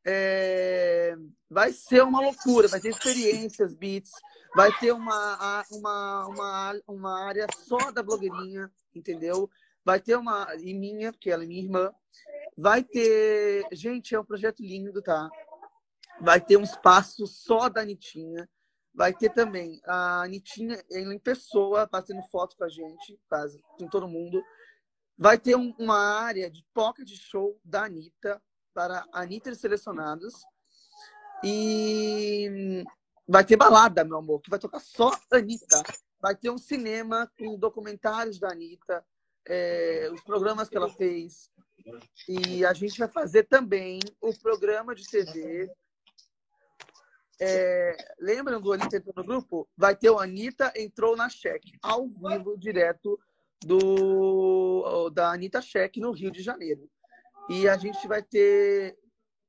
É, vai ser uma loucura, vai ter experiências, beats, vai ter uma, uma, uma, uma área só da blogueirinha, entendeu? Vai ter uma, e minha, porque ela é minha irmã, vai ter, gente, é um projeto lindo, tá? Vai ter um espaço só da Anitinha, vai ter também a Anitinha em pessoa, fazendo foto com a gente, faz, com todo mundo. Vai ter um- uma área de pocket show da Anitta, para Anitta selecionados. E vai ter balada, meu amor, que vai tocar só Anitta. Vai ter um cinema com documentários da Anitta, é, os programas que ela fez. E a gente vai fazer também o programa de TV. É, lembram do Anitta entrou no grupo? Vai ter o Anitta entrou na cheque, ao vivo, direto do da Anitta Cheque no Rio de Janeiro. E a gente vai ter.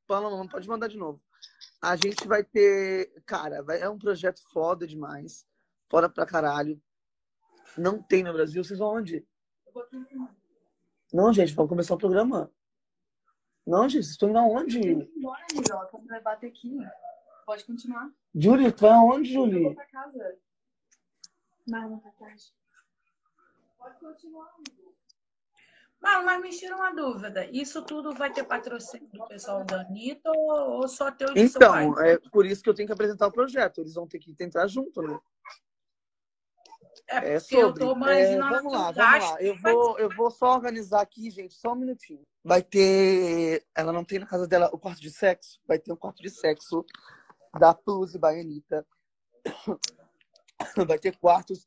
Paloma, pode mandar de novo. A gente vai ter. Cara, é um projeto foda demais. Foda pra caralho. Não tem no Brasil. Vocês vão onde? Não, gente, vamos começar o programa. Não, gente, vocês estão indo aonde? Bora, amiga. Como vai bater aqui? Pode continuar. Júlia, tu vai aonde, Vou Júlia? pra casa. Mais uma tarde. Pode continuar, amigo. Mas, mas me tira uma dúvida. Isso tudo vai ter patrocínio do pessoal da Anitta ou, só teu e? Então, é por isso que eu tenho que apresentar o projeto. Eles vão ter que entrar junto, né? É É porque eu sobre. tô É, imaginando vamos lá, os vamos lá. Eu vou, eu vou só organizar aqui, gente, só um minutinho. Vai ter. Ela não tem na casa dela o quarto de sexo? Vai ter um quarto de sexo da Pussy Baianita. Vai ter quartos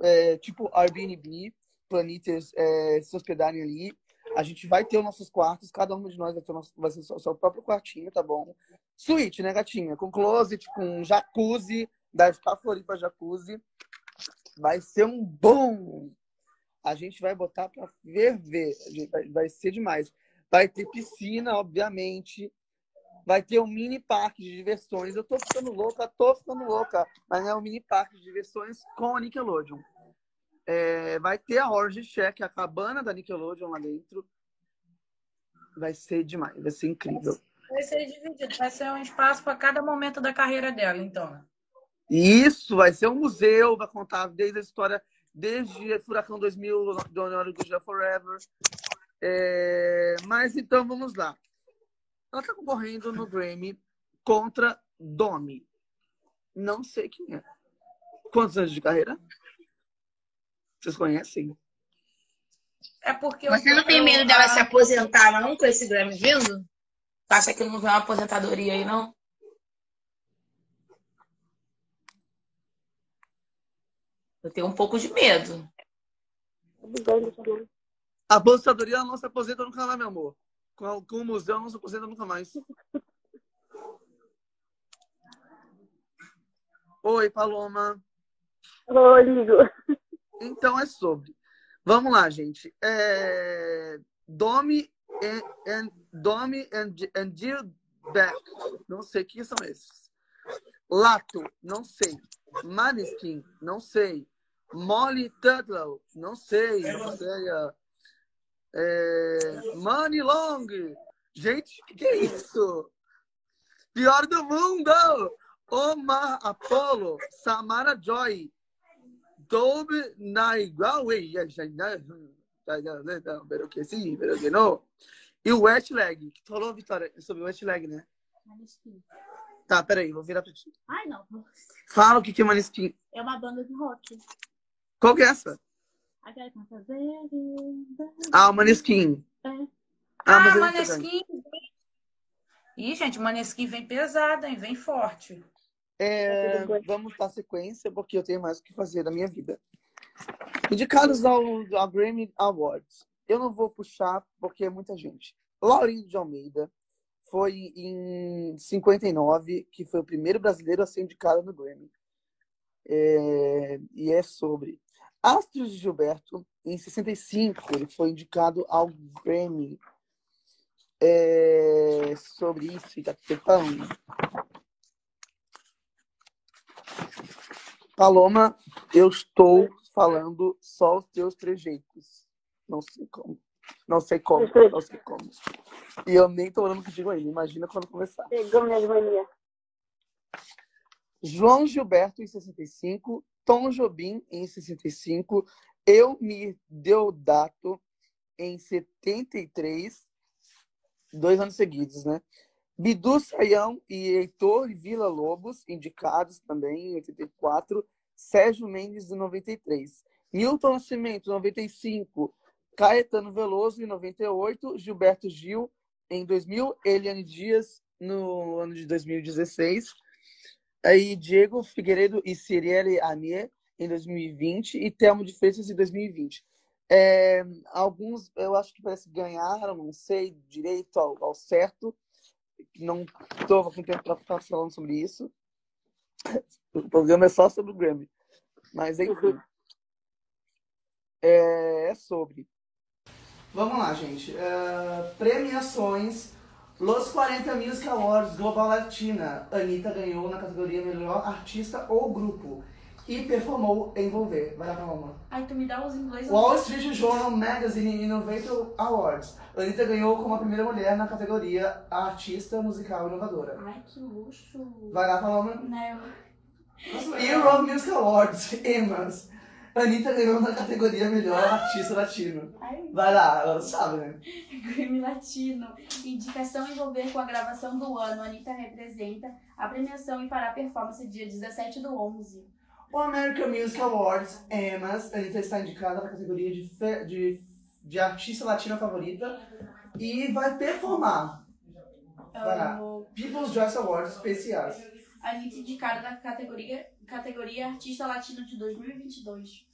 é, tipo Airbnb, planitas é, se hospedarem ali. A gente vai ter os nossos quartos, cada um de nós vai ter nosso, vai ser o seu, próprio quartinho, tá bom? Suíte, né, gatinha? Com closet, com jacuzzi, deve ficar Floripa jacuzzi. Vai ser um bom. A gente vai botar pra gente Vai, vai ser demais. Vai ter piscina, obviamente. Vai ter um mini parque de diversões. Eu tô ficando louca, tô ficando louca. Mas é um mini parque de diversões com a Nickelodeon. É, vai ter a Orange Check, a cabana da Nickelodeon lá dentro. Vai ser demais, vai ser incrível. Vai ser dividido, vai ser um espaço para cada momento da carreira dela, então. Isso, vai ser um museu, vai contar desde a história, desde Furacão 2000, do Honório do Forever. É, mas então vamos lá. Ela está concorrendo no Grammy contra Domi. Não sei quem é. Quantos anos de carreira? Vocês conhecem? É porque eu- Você não tem eu- medo dela a- se aposentar, não, com esse Grammy vindo? Tu acha que não vem uma aposentadoria aí, não? Eu tenho um pouco de medo. A aposentadoria ela não se aposenta nunca mais, meu amor. Com, a- com o museu ela não se aposenta nunca mais. Oi, Paloma. Oi, Ligo. Então é sobre. Vamos lá, gente. É... Domi and, and, Domi and, and. Não sei quem são esses. Lato, não sei. Maneskin, não sei. Molly Tutlow, não sei. Não sei. É... Money Long. Gente, que é isso? Pior do mundo! Omar Apollo, Samara Joy, Dove Naigawe, pero que sim, pero que não. E o Wetlag, que tu falou, Vitória, sobre o Wetlag, né? Tá, peraí, vou virar pra ti. Ai, não. Fala o que que é Maneskin. É uma banda de rock. Qual que é essa? Que Baby, Ah, o Maneskin. É. Ah, Ah, não Maneskin. Ih, gente, Maneskin vem pesada, hein? Vem forte. É, vamos dar sequência, porque eu tenho mais o que fazer da minha vida. Indicados ao, ao Grammy Awards. Eu não vou puxar, porque é muita gente. Laurindo de Almeida foi em 59, que foi o primeiro brasileiro a ser indicado no Grammy. É, e é sobre. Astros de Gilberto, em 65, ele foi indicado ao Grammy. É, sobre isso que tá falando. Paloma, eu estou falando só os teus trejeitos. Não sei como. Não sei como. Não sei como. E eu nem tô olhando contigo ainda. Imagina quando começar. Pegou minhas manias. João Gilberto em 65, Tom Jobim em 65, Elmir Deodato em 73, dois anos seguidos, né? Bidu Saião e Heitor Vila Lobos, indicados também em 84, Sérgio Mendes em 93, Milton Nascimento 95, Caetano Veloso em 98, Gilberto Gil em 2000, Eliane Dias no ano de 2016, aí Diego Figueiredo e Ciriele Amier em 2020 e Telmo de Freitas em 2020. É, alguns eu acho que parece que ganharam, não sei direito ao, ao certo, não estou com tempo para ficar falando sobre isso. O programa é só sobre o Grammy. Mas enfim. É, é sobre. Vamos lá, gente. É, premiações. Los 40 Music Awards Global Latina. Anitta ganhou na categoria Melhor Artista ou Grupo. E performou Envolver. Vai lá pra uma. Ai, tu me dá os inglês. Wall Street Journal Magazine Innovator Awards. Anitta ganhou como a primeira mulher na categoria Artista Musical Inovadora. Ai, que luxo. Vai lá, Paloma. Né, Europe Music Awards, EMAs. Anitta ganhou na categoria Melhor Artista Latino. Ai, Vai lá, ela sabe, né? Grammy Latino. Indicação envolver com a gravação do ano. Anitta representa a premiação e fará performance dia 17 do 11. O American Music Awards, EMAs. Anitta está indicada na categoria de, fe- de, de Artista Latina Favorita. E vai performar. Amo. People's Choice Awards especiais. Anitta indicada na categoria, categoria Artista Latino de 2022.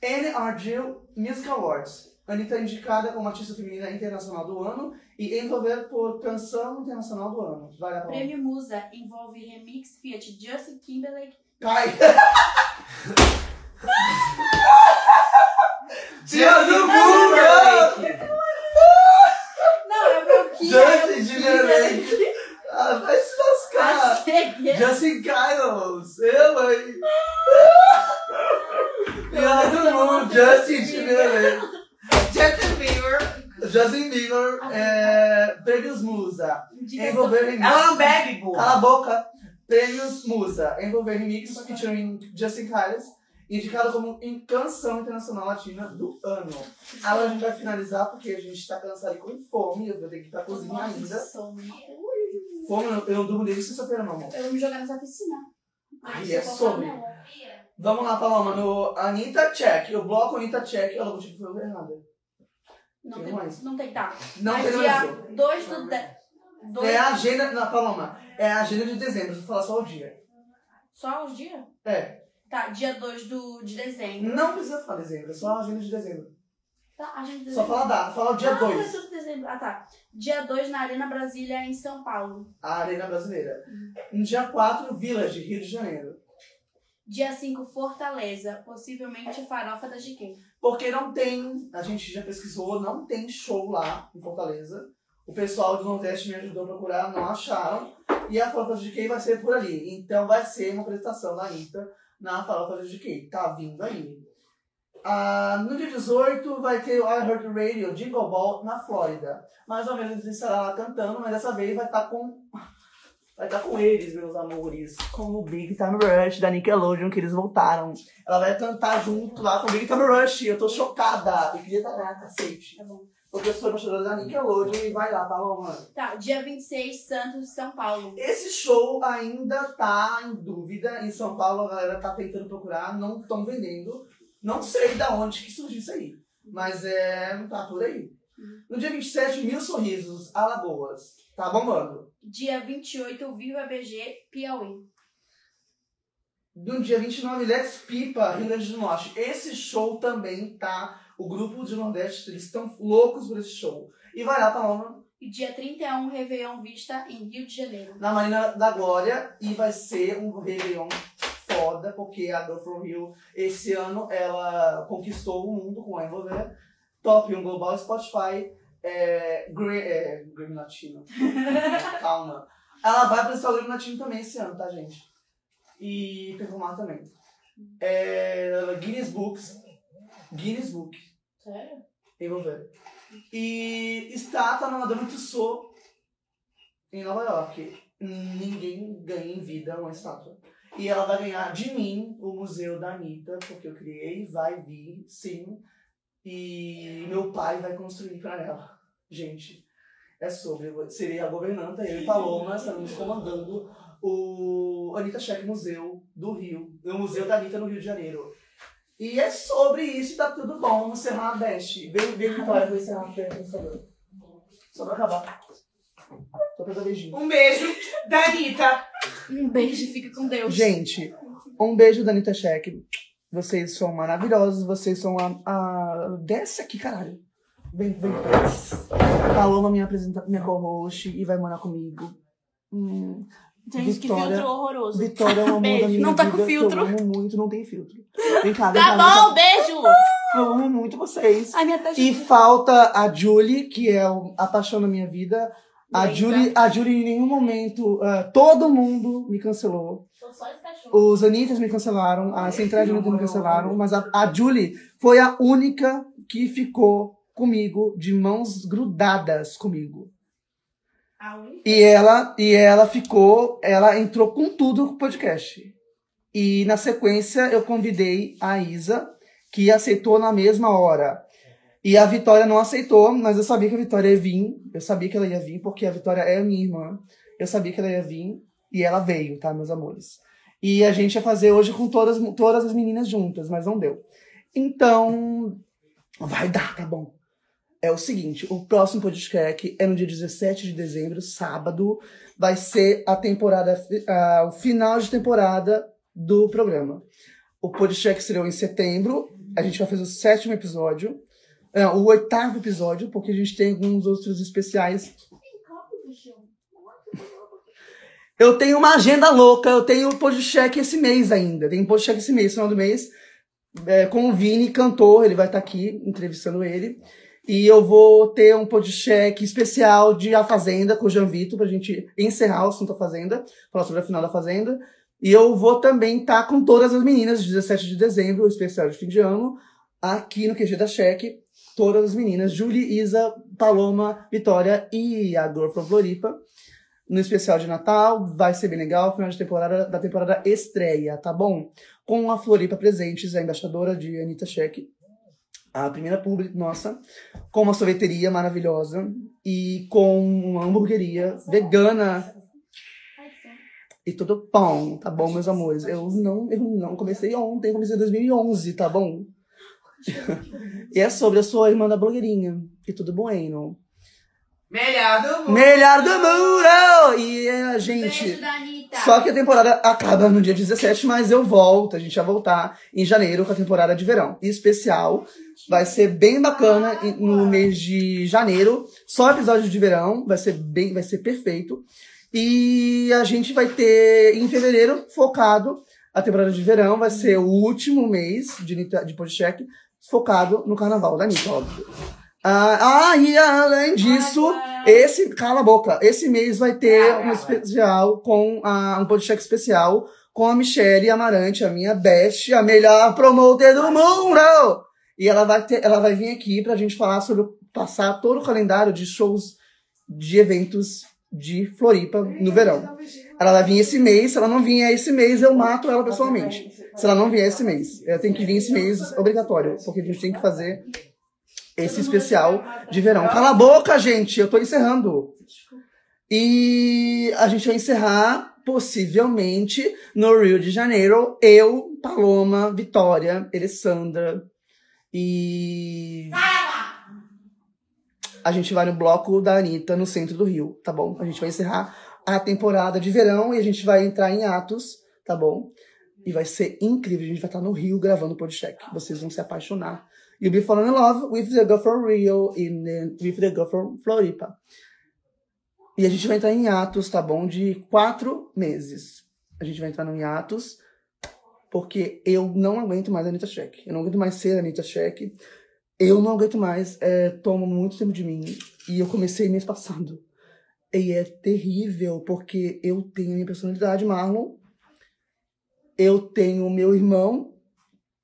NRG Music Awards. Anitta é indicada como Artista Feminina Internacional do Ano e envolver por Canção Internacional do Ano. Lá, Paloma. Prêmio Musa envolve remix Fiat Justin Timberlake. Cai! Tia do Google! Não, é meu que Justin Timberlake! Ah, vai se lascar! Justin Justin Kyles! Eu, hein? Tia do Google! Justin Timberlake! Justin Bieber. Justin Bieber, é, Prêmios Musa. Envolver remix. Ela não bebe, burra. Cala a boca. Prêmios Musa. Envolver remix featuring Justin Kyles. Indicado como em Canção Internacional Latina do Ano. Agora a gente vai finalizar porque a gente tá cansado e com fome. Eu vou ter que ir pra cozinha ainda. Fome, eu- eu não durmo desde sexta-feira, não, amor. Eu vou me jogar nessa piscina. Ai, é sobre. Vamos lá, Paloma. No Anitta Check. O bloco Anitta Check. Eu não tive que foi errada. Não Tem mais? não tem, tá. Não tem dia mais. 2 do 10. É a agenda. Não, Paloma. É a agenda de dezembro. Vou falar só o dia. Só os dias? É. Tá, dia 2 do, de dezembro. Não precisa falar dezembro. É só a agenda de dezembro. Tá, a gente Só fala data. Fala o dia ah, 2. mas tudo dezembro. Ah, tá. Dia 2 na Arena Brasília, em São Paulo. A Arena Brasileira. No dia 4, Village, Rio de Janeiro. Dia 5, Fortaleza. Possivelmente Farofa da GQ. Porque não tem, a gente já pesquisou, não tem show lá em Fortaleza. O pessoal do Nordeste me ajudou a procurar, não acharam. E a Farofa de GK vai ser por ali. Então vai ser uma apresentação da Anitta na Farofa de GK. Tá vindo aí. Ah, no dia 18 vai ter o iHeartRadio Jingle Ball na Flórida. Mais uma vez gente estará lá cantando, mas dessa vez vai estar com. Vai estar com eles, meus amores. Com o Big Time Rush da Nickelodeon, que eles voltaram. Ela vai cantar junto lá com o Big Time Rush. Eu tô chocada. Eu queria estar lá, cacete. Tá bom. Porque eu sou embaixadora da Nickelodeon e vai lá, Paloma. Tá, dia 26, Santos, São Paulo. Esse show ainda tá em dúvida. Em São Paulo a galera tá tentando procurar, não estão vendendo. Não sei da onde que surgiu isso aí. Mas é. não tá por aí. No dia 27, Mil Sorrisos, Alagoas. Tá bombando. Dia 28, Viva BG, Piauí. No dia 29, Let's Pipa, Rio Grande do Norte. Esse show também tá. O grupo de Nordeste, eles estão loucos por esse show. E vai lá, Paloma, E dia 31, Réveillon Vista em Rio de Janeiro. na Marina da Glória. E vai ser um Réveillon foda, porque a Girl from Rio, esse ano, ela conquistou o mundo com a Envolver. Top 1 Global Spotify. É, Grammy, é, Latino. Calma. Ela vai apresentar o Grammy Latino também esse ano, tá, gente? E performar também. É, Guinness Books. Guinness Book. Sério? Envolver. E estátua na Madame Tussauds em Nova York. Ninguém ganha em vida uma estátua. E ela vai ganhar de mim o museu da Anitta, porque eu criei, vai vir, sim. E meu pai vai construir pra ela. Gente, é sobre. Serei a governanta, eu e Paloma estaremos comandando o Anitta Check Museu do Rio. O Museu da Anitta no Rio de Janeiro. E é sobre isso tá tudo bom. Vamos encerrar a Best. Vem, vem Vitória, vou encerrar a Best. Só pra acabar. Só pra dar beijinho. Um beijo da Anitta. Um beijo, fica com Deus. Gente, um beijo da Anitta Check. Vocês são maravilhosos. Vocês são a. a... Desce aqui, caralho. Vem, vem. Paloma, minha, apresenta... minha co-host, e vai morar comigo. Hum, Gente, que Vitória- filtro horroroso. Vitória é o amor da Beijo. minha Não tá com vida, que filtro. Eu amo muito, não tem filtro. Vem cá, vem cá. Tá vem cá. bom, beijo! Eu amo muito vocês. Ai, minha testa. E falta a Julie, que é a paixão da minha vida. A. Julie, a Julie em nenhum momento, ah, todo mundo me cancelou. Os Anitas me cancelaram, a Central de Anitta me cancelaram, mas a, a Julie foi a única que ficou comigo, de mãos grudadas comigo. E ela, e ela ficou, ela entrou com tudo no podcast. E na sequência eu convidei a Isa, que aceitou na mesma hora. E a Vitória não aceitou, mas eu sabia que a Vitória ia vir. Eu sabia que ela ia vir, porque a Vitória é minha irmã. Eu sabia que ela ia vir e ela veio, tá, meus amores? E a gente ia fazer hoje com todas, todas as meninas juntas, mas não deu. Então, vai dar, tá bom. É o seguinte, o próximo podcast é no dia 17 de dezembro, sábado. Vai ser a temporada, ah, o final de temporada do programa. O podcast será em setembro. A gente vai fazer o sétimo episódio. Não, o oitavo episódio, porque a gente tem alguns outros especiais. Eu tenho uma agenda louca, eu tenho podcast esse mês ainda. Tem podcast esse mês, final do mês. é, com o Vini, cantor, ele vai estar aqui entrevistando ele. E eu vou ter um podcast especial de A Fazenda com o Jean Vitor, pra gente encerrar o assunto da Fazenda, falar sobre a final da Fazenda. E eu vou também estar com todas as meninas, 17 de dezembro, o especial de fim de ano, aqui no QG da Cheque. Todas as meninas, Julie, Isa, Paloma, Vitória e a from Floripa. No especial de Natal, vai ser bem legal, final de temporada da temporada estreia, tá bom? Com a Floripa Presentes, a embaixadora de Anitta Cheque, a primeira publi nossa, com uma sorveteria maravilhosa e com uma hamburgueria vegana e tudo bom, tá bom, meus amores? Eu não, eu não comecei ontem, comecei em 2011, tá bom? e é sobre, a irmã da blogueirinha, e tudo bueno. Melhor do mundo. Melhor do mundo! E a gente... Anitta. Só que a temporada acaba no dia 17, mas eu volto. A gente vai voltar em janeiro com a temporada de verão. Especial. Vai ser bem bacana no mês de janeiro. Só episódio de verão. Vai ser bem, vai ser perfeito. E a gente vai ter em fevereiro focado. A temporada de verão vai ser o último mês de, de podcast focado no carnaval da Anitta, óbvio. Ah, ah, e além disso, esse, cala a boca, esse mês vai ter um especial com a, um podcast especial com a Michelle Amarante, a minha best, a melhor promoter do mundo! E ela vai ter, ela vai vir aqui pra gente falar sobre, passar todo o calendário de shows, de eventos de Floripa no verão. Ela vai vir esse mês, se ela não vier esse mês, eu mato ela pessoalmente. Se ela não vier esse mês, ela tem que vir esse mês obrigatório, porque a gente tem que fazer esse especial de verão. Cala a boca, gente, eu tô encerrando. E a gente vai encerrar, possivelmente, no Rio de Janeiro. Eu, Paloma, Vitória, Alessandra e. A gente vai no bloco da Anitta, no centro do Rio, tá bom? A gente vai encerrar a temporada de verão e a gente vai entrar em Atos, tá bom? E vai ser incrível. A gente vai estar no Rio gravando o podcast. Vocês vão se apaixonar. You'll be falling in love with the girl from Rio and then with the girl from Floripa. E a gente vai entrar em atos, tá bom? De quatro meses. A gente vai entrar no hiatus porque eu não aguento mais a Anitta Check. Eu não aguento mais ser a Anitta Check. Eu não aguento mais. É, muito tempo de mim. E eu comecei mês passado. E é terrível, porque eu tenho a minha personalidade, Marlon. Eu tenho meu irmão,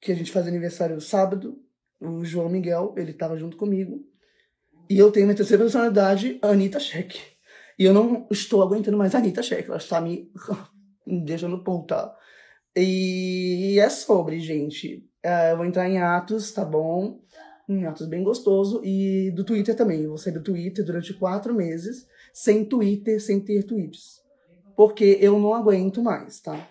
que a gente faz aniversário sábado, o João Miguel, ele tava junto comigo. E eu tenho minha terceira personalidade, a Anitta Check. E eu não estou aguentando mais a Anitta Check. Ela está me deixando puta. E é sobre, gente. É, eu vou entrar em Atos, tá bom? Em Atos bem gostoso. E do Twitter também. Eu vou sair do Twitter durante quatro meses, sem Twitter, sem ter tweets. Porque eu não aguento mais, tá?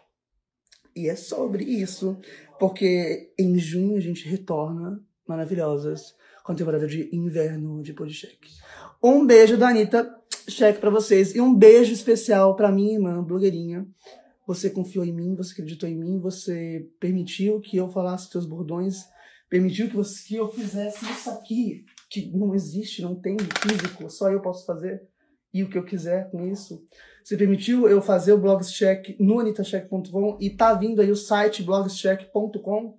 E é sobre isso. Porque em junho a gente retorna maravilhosas com a temporada de inverno de Podcheck. Um beijo da Anitta Check pra vocês. E um beijo especial pra minha irmã, blogueirinha. Você confiou em mim, você acreditou em mim, você permitiu que eu falasse seus bordões, permitiu que, você, que eu fizesse isso aqui, que não existe, não tem físico, só eu posso fazer e o que eu quiser com isso. Você permitiu eu fazer o blogscheck no anitacheck.com e tá vindo aí o site blogscheck.com.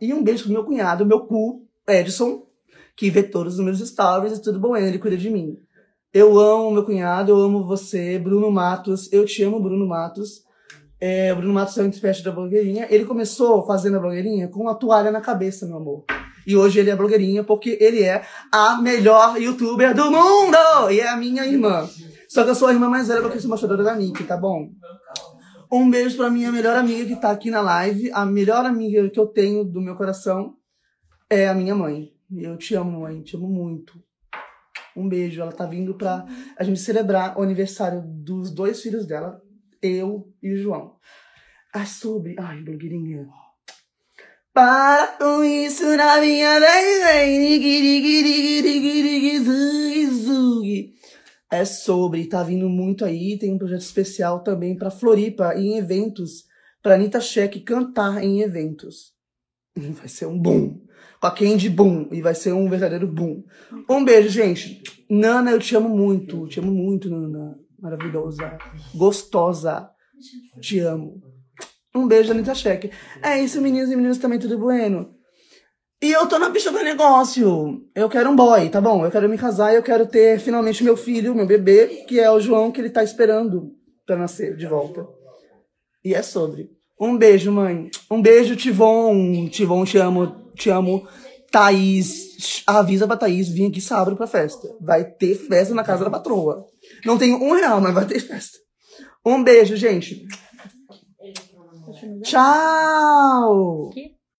E um beijo pro meu cunhado, meu cu, Edson, que vê todos os meus stories e tudo bom, ele cuida de mim. Eu amo meu cunhado, eu amo você, Bruno Matos. Eu te amo, Bruno Matos. É, o Bruno Matos é um intérprete da blogueirinha. Ele começou fazendo a blogueirinha com uma toalha na cabeça, meu amor. E hoje ele é blogueirinha porque ele é a melhor youtuber do mundo! E é a minha irmã. Só que eu sou a irmã mais velha porque eu sou embaixadora da Nick, tá bom? Um beijo pra minha melhor amiga que tá aqui na live. A melhor amiga que eu tenho do meu coração é a minha mãe. Eu te amo, mãe. Te amo muito. Um beijo. Ela tá vindo pra a gente celebrar o aniversário dos dois filhos dela, eu e o João. Ah, sobre. Ai, blogueirinha. Para com isso na minha É sobre, tá vindo muito aí, tem um projeto especial também pra Floripa em eventos, pra Anitta Check cantar em eventos. Vai ser um boom com a Candy Boom. E vai ser um verdadeiro boom. Um beijo, gente. Nana, eu te amo muito. Te amo muito, Nana. Maravilhosa. Gostosa. Te amo. Um beijo, Anitta Cheque. É isso, meninos e meninas, também tudo bueno. E eu tô na pista do negócio. Eu quero um boy, tá bom? Eu quero me casar e eu quero ter finalmente meu filho, meu bebê, que é o João, que ele tá esperando pra nascer de volta. E é sobre. Um beijo, mãe. Um beijo, Tivon. Tivon, te amo. Te amo. Thaís, avisa pra Thaís vir aqui sábado pra festa. Vai ter festa na casa da patroa. Não tenho um real, mas vai ter festa. Um beijo, gente. Tchau!